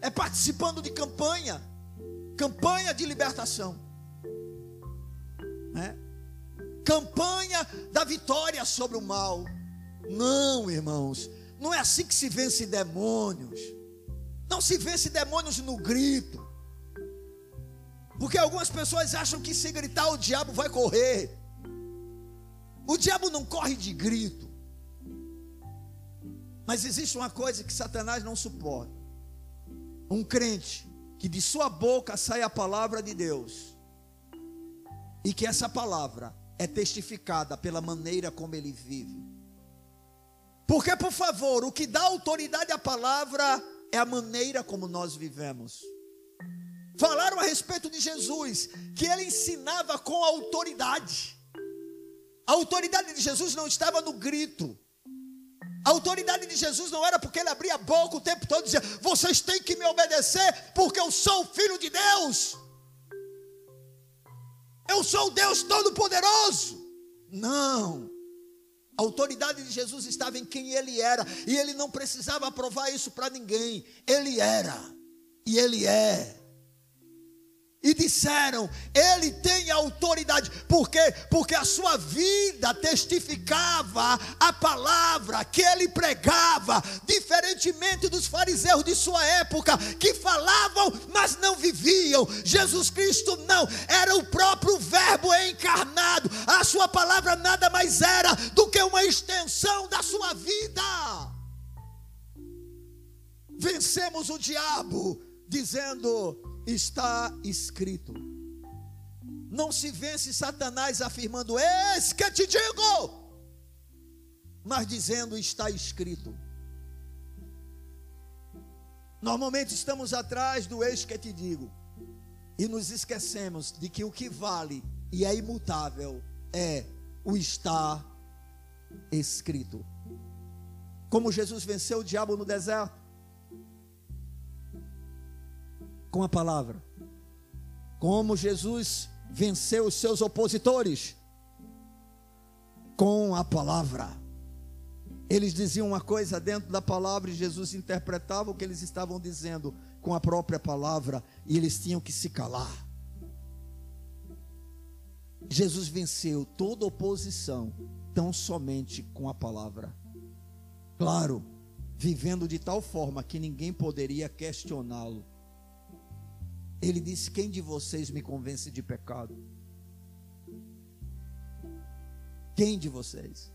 É participando de campanha, campanha de libertação, né? Campanha da vitória sobre o mal. Não, irmãos, não é assim que se vence demônios. Não se vence demônios no grito. Porque algumas pessoas acham que se gritar o diabo vai correr. O diabo não corre de grito. Mas existe uma coisa que Satanás não suporta: um crente que de sua boca sai a palavra de Deus, e que essa palavra é testificada pela maneira como ele vive. Porque, por favor, o que dá autoridade à palavra é a maneira como nós vivemos. Falaram a respeito de Jesus, que ele ensinava com autoridade. A autoridade de Jesus não estava no grito. A autoridade de Jesus não era porque ele abria a boca o tempo todo e dizia: Vocês têm que me obedecer, porque eu sou filho de Deus. Eu sou Deus Todo-Poderoso. Não. A autoridade de Jesus estava em quem ele era, e ele não precisava provar isso para ninguém. Ele era, e ele é e disseram: Ele tem autoridade. Por quê? Porque a sua vida testificava a palavra que ele pregava, diferentemente dos fariseus de sua época, que falavam, mas não viviam. Jesus Cristo não, era o próprio Verbo encarnado. A sua palavra nada mais era do que uma extensão da sua vida. Vencemos o diabo dizendo: está escrito. Não se vence Satanás afirmando, eis que te digo, mas dizendo, está escrito. Normalmente estamos atrás do eis que te digo, e nos esquecemos de que o que vale e é imutável é o está escrito. Como Jesus venceu o diabo no deserto, com a palavra. Como Jesus venceu os seus opositores com a palavra. Eles diziam uma coisa dentro da palavra e Jesus interpretava o que eles estavam dizendo com a própria palavra e eles tinham que se calar. Jesus venceu toda oposição tão somente com a palavra. Claro, vivendo de tal forma que ninguém poderia questioná-lo. Ele disse: Quem de vocês me convence de pecado? Quem de vocês?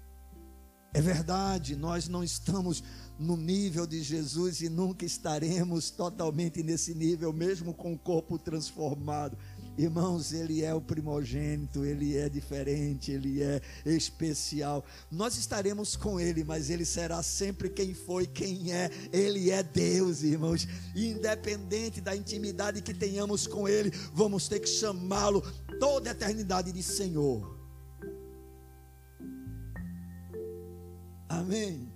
É verdade, nós não estamos no nível de Jesus e nunca estaremos totalmente nesse nível, mesmo com o corpo transformado. Irmãos, Ele é o primogênito, Ele é diferente, Ele é especial. Nós estaremos com Ele, mas Ele será sempre quem foi, quem é. Ele é Deus, irmãos. Independente da intimidade que tenhamos com Ele, vamos ter que chamá-lo toda a eternidade de Senhor. Amém.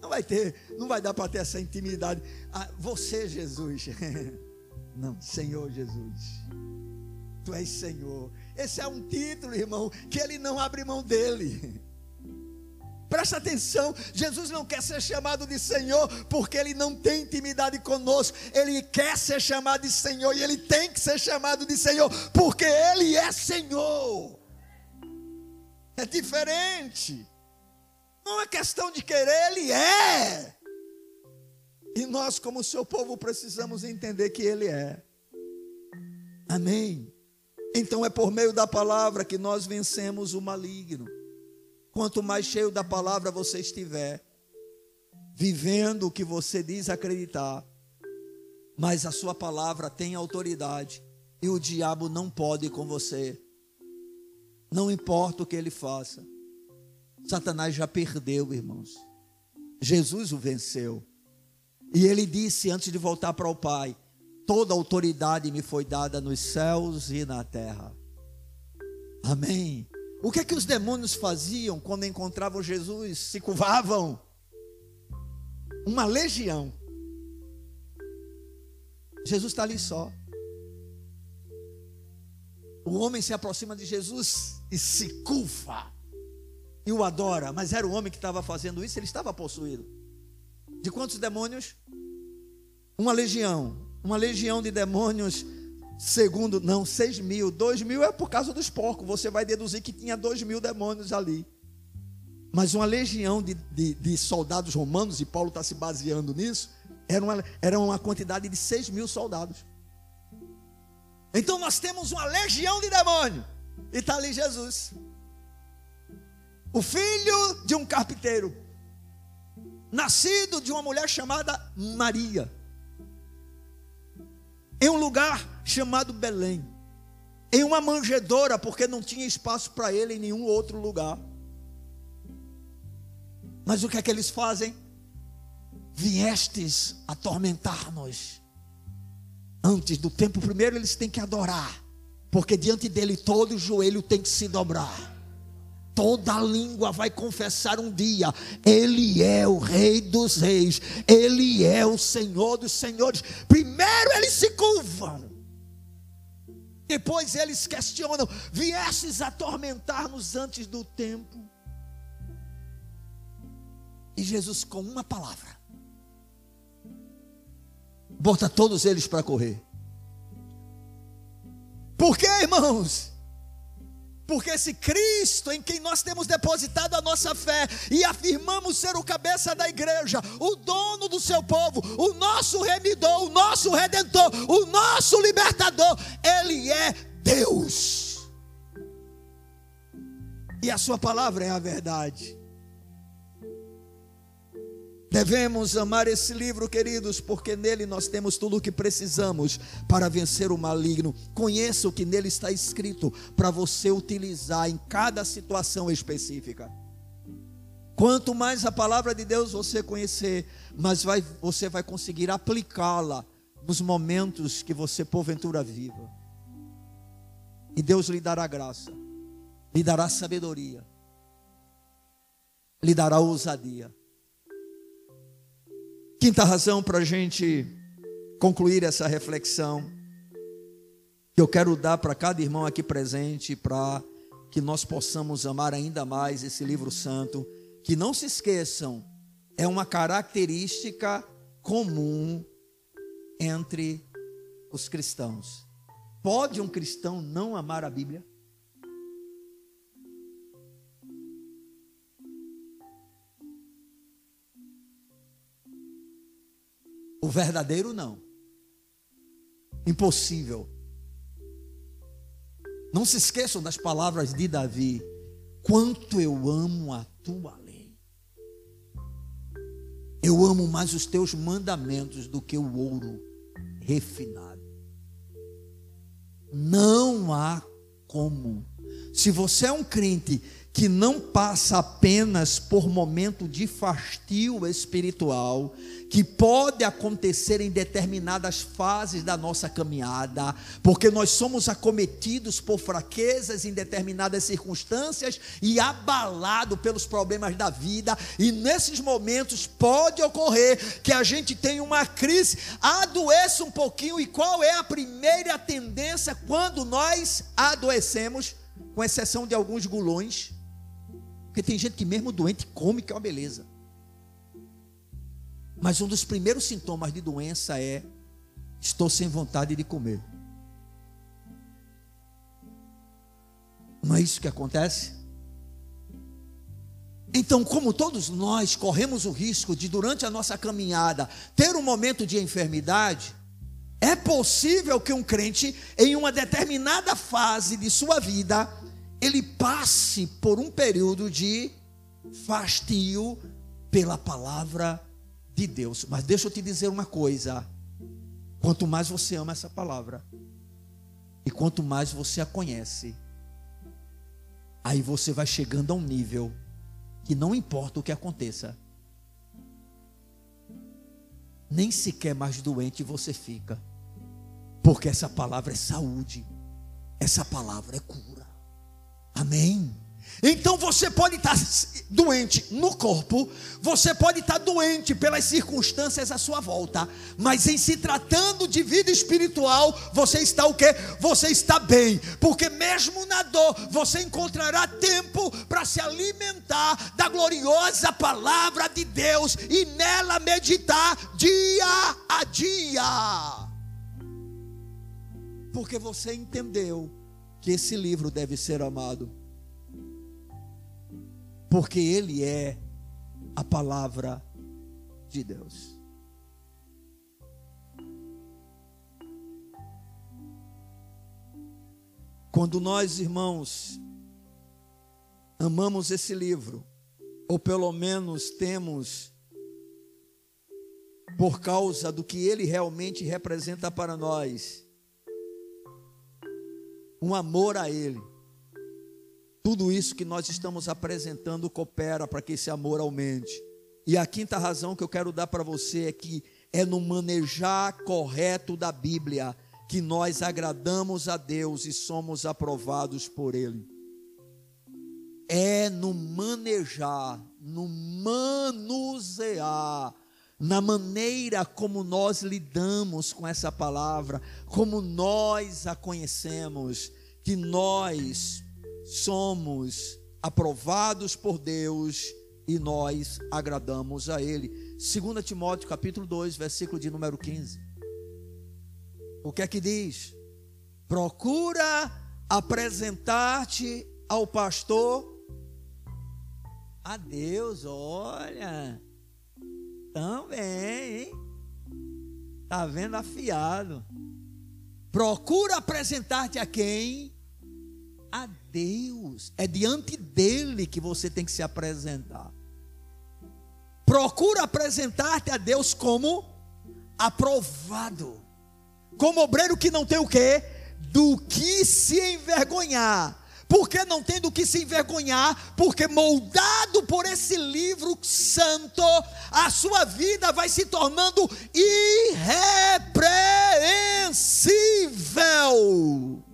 Não vai ter, não vai dar para ter essa intimidade. Ah, você, Jesus. Não, Senhor Jesus. Tu és Senhor. esse é um título, irmão, que ele não abre mão dele. Presta atenção, Jesus não quer ser chamado de Senhor porque ele não tem intimidade conosco. Ele quer ser chamado de Senhor e ele tem que ser chamado de Senhor porque ele é Senhor. É diferente. Não é questão de querer, ele é. E nós, como seu povo, precisamos entender que ele é. Amém. Então é por meio da palavra que nós vencemos o maligno. Quanto mais cheio da palavra você estiver, vivendo o que você diz acreditar, mas a sua palavra tem autoridade e o diabo não pode com você. Não importa o que ele faça. Satanás já perdeu, irmãos. Jesus o venceu. E ele disse antes de voltar para o Pai: Toda autoridade me foi dada nos céus e na terra. Amém. O que é que os demônios faziam quando encontravam Jesus? Se curvavam. Uma legião. Jesus está ali só. O homem se aproxima de Jesus e se curva. E o adora. Mas era o homem que estava fazendo isso, ele estava possuído. De quantos demônios? Uma legião. Uma legião de demônios Segundo, não, seis mil. Dois mil é por causa dos porcos. Você vai deduzir que tinha dois mil demônios ali. Mas uma legião de, de, de soldados romanos, e Paulo está se baseando nisso, era uma, era uma quantidade de seis mil soldados. Então nós temos uma legião de demônios. E está ali Jesus. O filho de um carpinteiro. Nascido de uma mulher chamada Maria em um lugar chamado Belém, em uma manjedoura, porque não tinha espaço para ele em nenhum outro lugar. Mas o que é que eles fazem? Viestes atormentar-nos. Antes do tempo, primeiro eles têm que adorar, porque diante dele todo o joelho tem que se dobrar. Toda língua vai confessar um dia: Ele é o Rei dos Reis, Ele é o Senhor dos Senhores. Primeiro eles se curvam, depois eles questionam: Viestes atormentar-nos antes do tempo. E Jesus, com uma palavra, bota todos eles para correr. Por quê, irmãos? Porque esse Cristo em quem nós temos depositado a nossa fé e afirmamos ser o cabeça da igreja, o dono do seu povo, o nosso remidor, o nosso redentor, o nosso libertador, ele é Deus. E a sua palavra é a verdade. Devemos amar esse livro, queridos, porque nele nós temos tudo o que precisamos para vencer o maligno. Conheça o que nele está escrito para você utilizar em cada situação específica. Quanto mais a palavra de Deus você conhecer, mais vai, você vai conseguir aplicá-la nos momentos que você porventura viva. E Deus lhe dará graça, lhe dará sabedoria, lhe dará ousadia Quinta razão para a gente concluir essa reflexão, que eu quero dar para cada irmão aqui presente, para que nós possamos amar ainda mais esse livro santo. Que não se esqueçam, é uma característica comum entre os cristãos. Pode um cristão não amar a Bíblia? O verdadeiro não. Impossível. Não se esqueçam das palavras de Davi. Quanto eu amo a tua lei. Eu amo mais os teus mandamentos do que o ouro refinado. Não há como. se você é um crente que não passa apenas por momento de fastio espiritual, que pode acontecer em determinadas fases da nossa caminhada, porque nós somos acometidos por fraquezas em determinadas circunstâncias e abalado pelos problemas da vida, e nesses momentos pode ocorrer que a gente tenha uma crise, adoeça um pouquinho, e qual é a primeira tendência quando nós adoecemos, com exceção de alguns gulões? Porque tem gente que mesmo doente come, que é uma beleza. Mas um dos primeiros sintomas de doença é: estou sem vontade de comer. Não é isso que acontece? Então, como todos nós corremos o risco de, durante a nossa caminhada, ter um momento de enfermidade, é possível que um crente, em uma determinada fase de sua vida, ele passe por um período de fastio pela palavra de Deus. Mas deixa eu te dizer uma coisa: quanto mais você ama essa palavra, e quanto mais você a conhece, aí você vai chegando a um nível que não importa o que aconteça, nem sequer mais doente você fica, porque essa palavra é saúde, essa palavra é cura. Amém. Então você pode estar doente no corpo, você pode estar doente pelas circunstâncias à sua volta, mas em se tratando de vida espiritual, você está o quê? Você está bem, porque mesmo na dor, você encontrará tempo para se alimentar da gloriosa palavra de Deus e nela meditar dia a dia. Porque você entendeu que esse livro deve ser amado, porque ele é a palavra de Deus. Quando nós, irmãos, amamos esse livro, ou pelo menos temos, por causa do que ele realmente representa para nós, um amor a Ele. Tudo isso que nós estamos apresentando coopera para que esse amor aumente. E a quinta razão que eu quero dar para você é que é no manejar correto da Bíblia que nós agradamos a Deus e somos aprovados por Ele. É no manejar, no manusear na maneira como nós lidamos com essa palavra, como nós a conhecemos, que nós somos aprovados por Deus e nós agradamos a Ele. 2 Timóteo capítulo 2, versículo de número 15. O que é que diz? Procura apresentar-te ao pastor a Deus, olha também, hein? Tá vendo afiado. Procura apresentar-te a quem? A Deus. É diante dele que você tem que se apresentar. Procura apresentar-te a Deus como aprovado. Como obreiro que não tem o quê? Do que se envergonhar porque não tem do que se envergonhar, porque moldado por esse livro santo, a sua vida vai se tornando irrepreensível.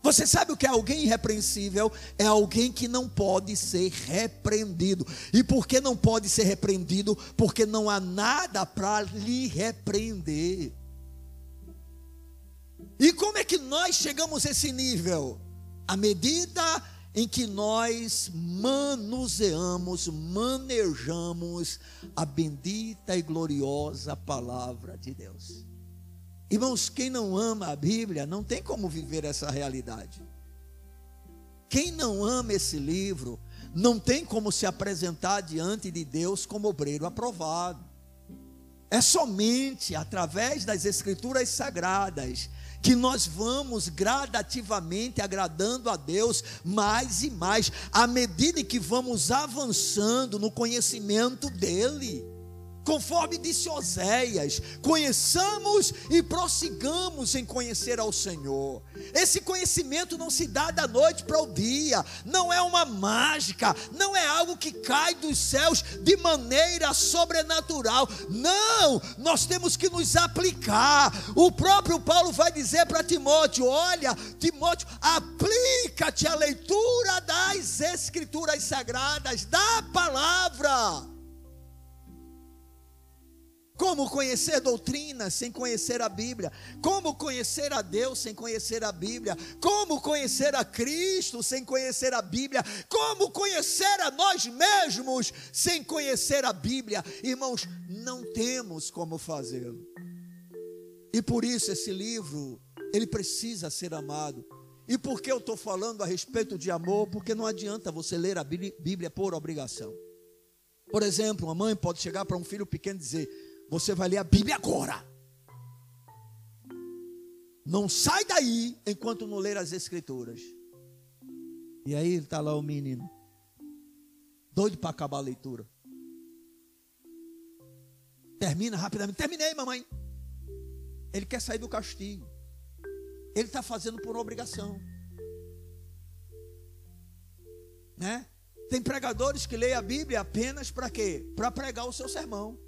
Você sabe o que é alguém irrepreensível? É alguém que não pode ser repreendido. E por que não pode ser repreendido? Porque não há nada para lhe repreender. E como é que nós chegamos a esse nível? À medida em que nós manuseamos, manejamos a bendita e gloriosa palavra de Deus. Irmãos, quem não ama a Bíblia não tem como viver essa realidade. Quem não ama esse livro não tem como se apresentar diante de Deus como obreiro aprovado. É somente através das Escrituras Sagradas que nós vamos gradativamente agradando a Deus mais e mais, à medida que vamos avançando no conhecimento dEle. Conforme disse Oséias, conheçamos e prossigamos em conhecer ao Senhor. Esse conhecimento não se dá da noite para o dia, não é uma mágica, não é algo que cai dos céus de maneira sobrenatural. Não, nós temos que nos aplicar. O próprio Paulo vai dizer para Timóteo: olha, Timóteo, aplica-te à leitura das Escrituras Sagradas, da palavra. Como conhecer doutrina sem conhecer a Bíblia? Como conhecer a Deus sem conhecer a Bíblia? Como conhecer a Cristo sem conhecer a Bíblia? Como conhecer a nós mesmos sem conhecer a Bíblia? Irmãos, não temos como fazê-lo. E por isso esse livro, ele precisa ser amado. E por que eu estou falando a respeito de amor? Porque não adianta você ler a Bíblia por obrigação. Por exemplo, uma mãe pode chegar para um filho pequeno e dizer: você vai ler a Bíblia agora. Não sai daí enquanto não ler as Escrituras. E aí está lá o menino, doido para acabar a leitura. Termina rapidamente. Terminei, mamãe. Ele quer sair do castigo. Ele está fazendo por obrigação. Né? Tem pregadores que leem a Bíblia apenas para quê? Para pregar o seu sermão.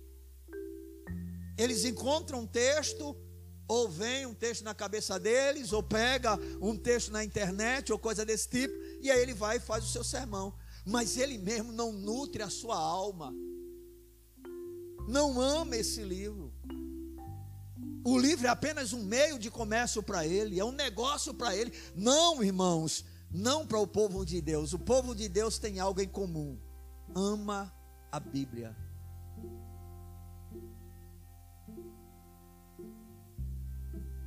Eles encontram um texto, ou vem um texto na cabeça deles, ou pega um texto na internet, ou coisa desse tipo, e aí ele vai e faz o seu sermão. Mas ele mesmo não nutre a sua alma, não ama esse livro. O livro é apenas um meio de comércio para ele, é um negócio para ele. Não, irmãos, não para o povo de Deus. O povo de Deus tem algo em comum: ama a Bíblia.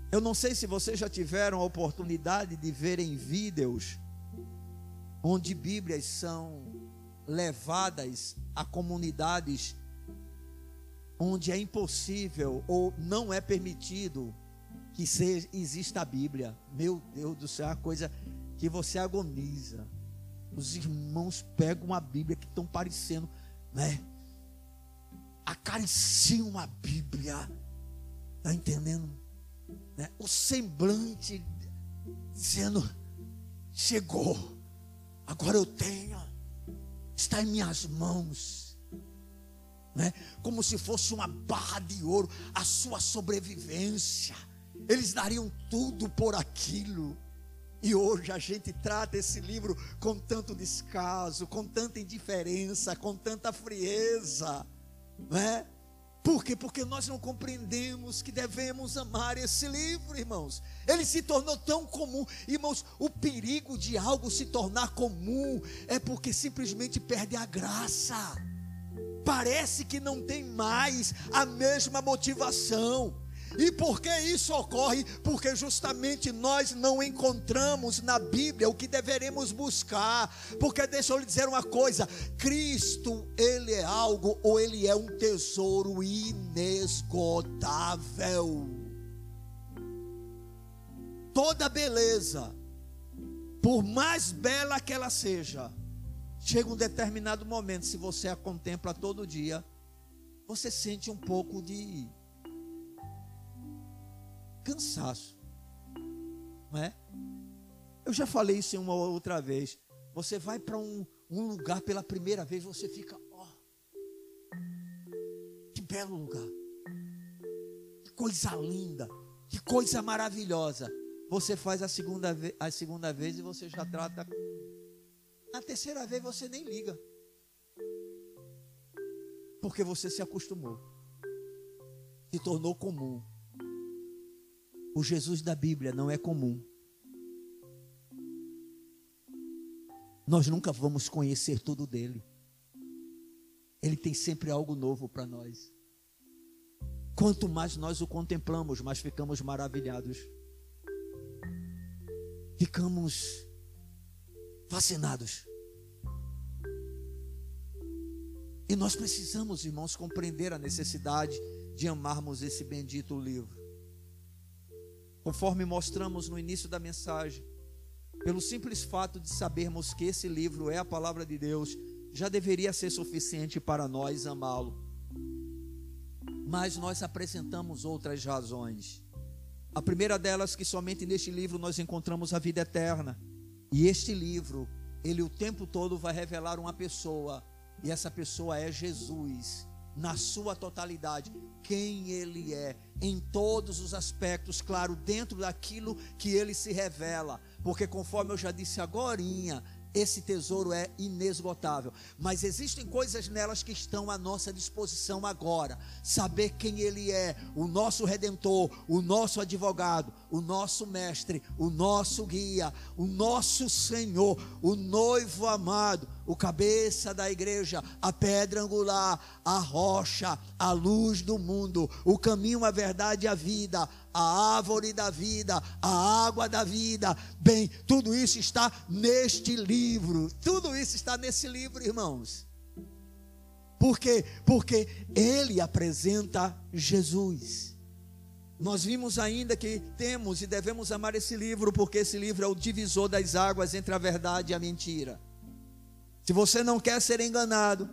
Eu não sei se vocês já tiveram a oportunidade de verem vídeos onde Bíblias são levadas a comunidades onde é impossível ou não é permitido que seja, exista a Bíblia. Meu Deus do céu, é uma coisa que você agoniza. Os irmãos pegam a Bíblia que estão parecendo, né? Acariciam a Bíblia. Está entendendo? Né, o semblante dizendo: chegou, agora eu tenho, está em minhas mãos. Né? Como se fosse uma barra de ouro, a sua sobrevivência. Eles dariam tudo por aquilo. E hoje a gente trata esse livro com tanto descaso, com tanta indiferença, com tanta frieza, não é? Por quê? Porque nós não compreendemos que devemos amar esse livro, irmãos. Ele se tornou tão comum. Irmãos, o perigo de algo se tornar comum é porque simplesmente perde a graça. Parece que não tem mais a mesma motivação. E por que isso ocorre? Porque justamente nós não encontramos na Bíblia o que deveremos buscar. Porque deixa eu lhe dizer uma coisa: Cristo, ele é algo ou ele é um tesouro inesgotável. Toda beleza, por mais bela que ela seja, chega um determinado momento, se você a contempla todo dia, você sente um pouco de cansaço. Não é? Eu já falei isso uma outra vez. Você vai para um, um lugar pela primeira vez, você fica, ó, que belo lugar, que coisa linda, que coisa maravilhosa. Você faz a segunda, vez, a segunda vez e você já trata. Na terceira vez você nem liga, porque você se acostumou, se tornou comum. O Jesus da Bíblia não é comum. Nós nunca vamos conhecer tudo dele. Ele tem sempre algo novo para nós. Quanto mais nós o contemplamos, mais ficamos maravilhados. Ficamos fascinados. E nós precisamos, irmãos, compreender a necessidade de amarmos esse bendito livro conforme mostramos no início da mensagem, pelo simples fato de sabermos que esse livro é a palavra de Deus, já deveria ser suficiente para nós amá-lo. mas nós apresentamos outras razões. A primeira delas que somente neste livro nós encontramos a vida eterna. E este livro, ele o tempo todo vai revelar uma pessoa, e essa pessoa é Jesus, na sua totalidade, quem ele é, em todos os aspectos, claro, dentro daquilo que ele se revela, porque conforme eu já disse agora, esse tesouro é inesgotável. Mas existem coisas nelas que estão à nossa disposição agora. Saber quem Ele é, o nosso redentor, o nosso advogado, o nosso mestre, o nosso guia, o nosso Senhor, o noivo amado, o cabeça da igreja, a pedra angular, a rocha, a luz do mundo, o caminho, a verdade e a vida, a árvore da vida, a água da vida. Bem, tudo isso está neste livro. Tudo isso está nesse livro, irmãos. Por quê? Porque ele apresenta Jesus. Nós vimos ainda que temos e devemos amar esse livro, porque esse livro é o divisor das águas entre a verdade e a mentira. Se você não quer ser enganado,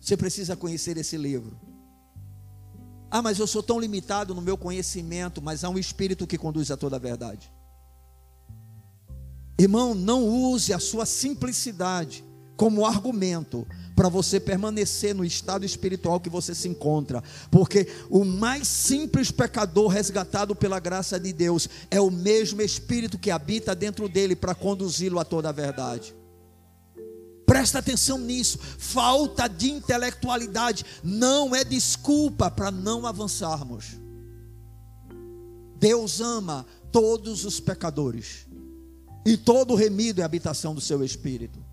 você precisa conhecer esse livro. Ah, mas eu sou tão limitado no meu conhecimento, mas há um espírito que conduz a toda a verdade. Irmão, não use a sua simplicidade como argumento para você permanecer no estado espiritual que você se encontra, porque o mais simples pecador resgatado pela graça de Deus é o mesmo espírito que habita dentro dele para conduzi-lo a toda a verdade. Presta atenção nisso. Falta de intelectualidade não é desculpa para não avançarmos. Deus ama todos os pecadores, e todo remido é habitação do seu espírito.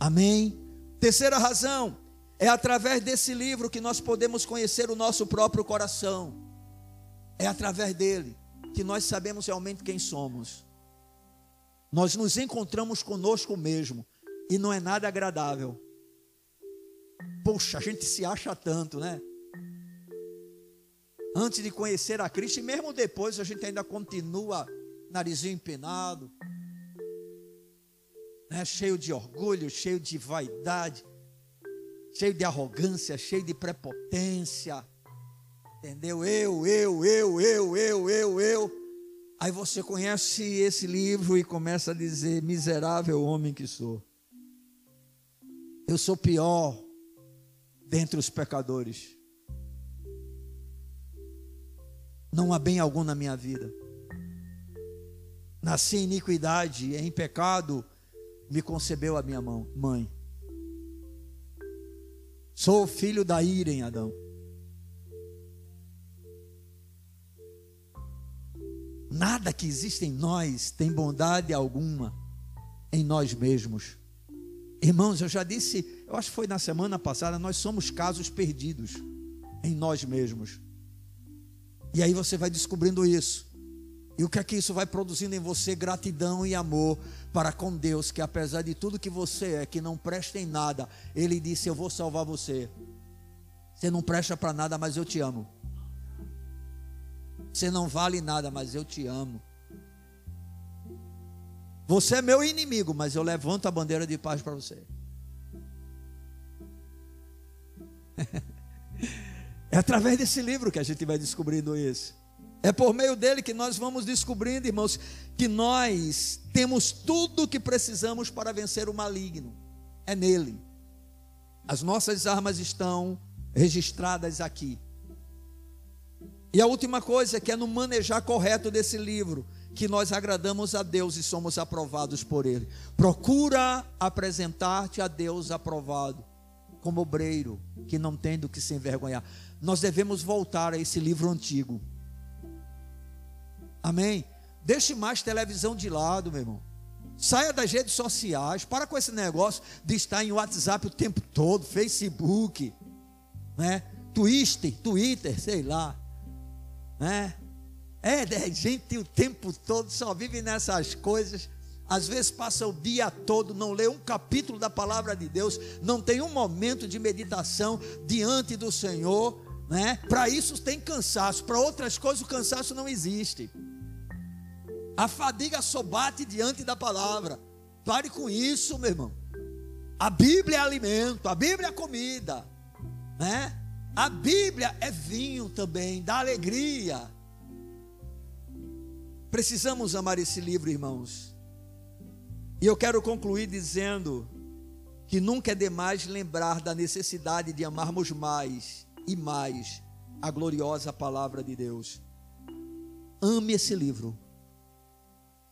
Amém? Terceira razão, é através desse livro que nós podemos conhecer o nosso próprio coração. É através dele que nós sabemos realmente quem somos. Nós nos encontramos conosco mesmo e não é nada agradável. Poxa, a gente se acha tanto, né? Antes de conhecer a Cristo, e mesmo depois, a gente ainda continua narizinho empinado, né? cheio de orgulho, cheio de vaidade, cheio de arrogância, cheio de prepotência. Entendeu? Eu, eu, eu, eu, eu, eu, eu. Aí você conhece esse livro e começa a dizer: miserável homem que sou. Eu sou pior dentre os pecadores. Não há bem algum na minha vida. Nasci em iniquidade e em pecado me concebeu a minha mãe. Sou filho da ira em Adão. Nada que existe em nós tem bondade alguma em nós mesmos. Irmãos, eu já disse, eu acho que foi na semana passada, nós somos casos perdidos em nós mesmos. E aí você vai descobrindo isso. E o que é que isso vai produzindo em você? Gratidão e amor para com Deus, que apesar de tudo que você é, que não presta em nada, Ele disse: Eu vou salvar você. Você não presta para nada, mas eu te amo. Você não vale nada, mas eu te amo. Você é meu inimigo, mas eu levanto a bandeira de paz para você. É através desse livro que a gente vai descobrindo isso. É por meio dele que nós vamos descobrindo, irmãos, que nós temos tudo o que precisamos para vencer o maligno. É nele. As nossas armas estão registradas aqui. E a última coisa é que é no manejar correto desse livro que nós agradamos a Deus e somos aprovados por Ele. Procura apresentar-te a Deus aprovado, como obreiro que não tem do que se envergonhar. Nós devemos voltar a esse livro antigo. Amém? Deixe mais televisão de lado, meu irmão. Saia das redes sociais. Para com esse negócio de estar em WhatsApp o tempo todo, Facebook, né? Twitter, Twitter, sei lá, né? É, gente o tempo todo só vive nessas coisas. Às vezes passa o dia todo, não lê um capítulo da palavra de Deus, não tem um momento de meditação diante do Senhor, né? Para isso tem cansaço, para outras coisas o cansaço não existe. A fadiga só bate diante da palavra. Pare com isso, meu irmão. A Bíblia é alimento, a Bíblia é comida, né? A Bíblia é vinho também, dá alegria. Precisamos amar esse livro, irmãos. E eu quero concluir dizendo que nunca é demais lembrar da necessidade de amarmos mais e mais a gloriosa palavra de Deus. Ame esse livro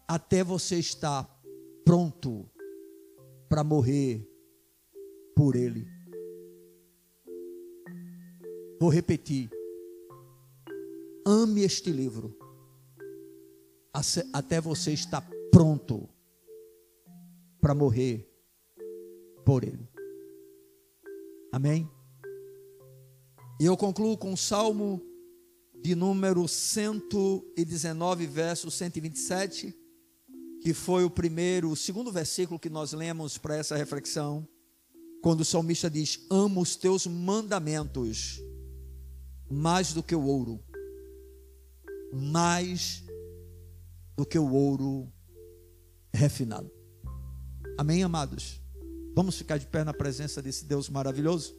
até você estar pronto para morrer por ele. Vou repetir. Ame este livro até você estar pronto para morrer por ele. Amém? E eu concluo com o Salmo de número 119, verso 127, que foi o primeiro, o segundo versículo que nós lemos para essa reflexão, quando o salmista diz: Amo os teus mandamentos mais do que o ouro, mais do que o ouro refinado. Amém, amados? Vamos ficar de pé na presença desse Deus maravilhoso?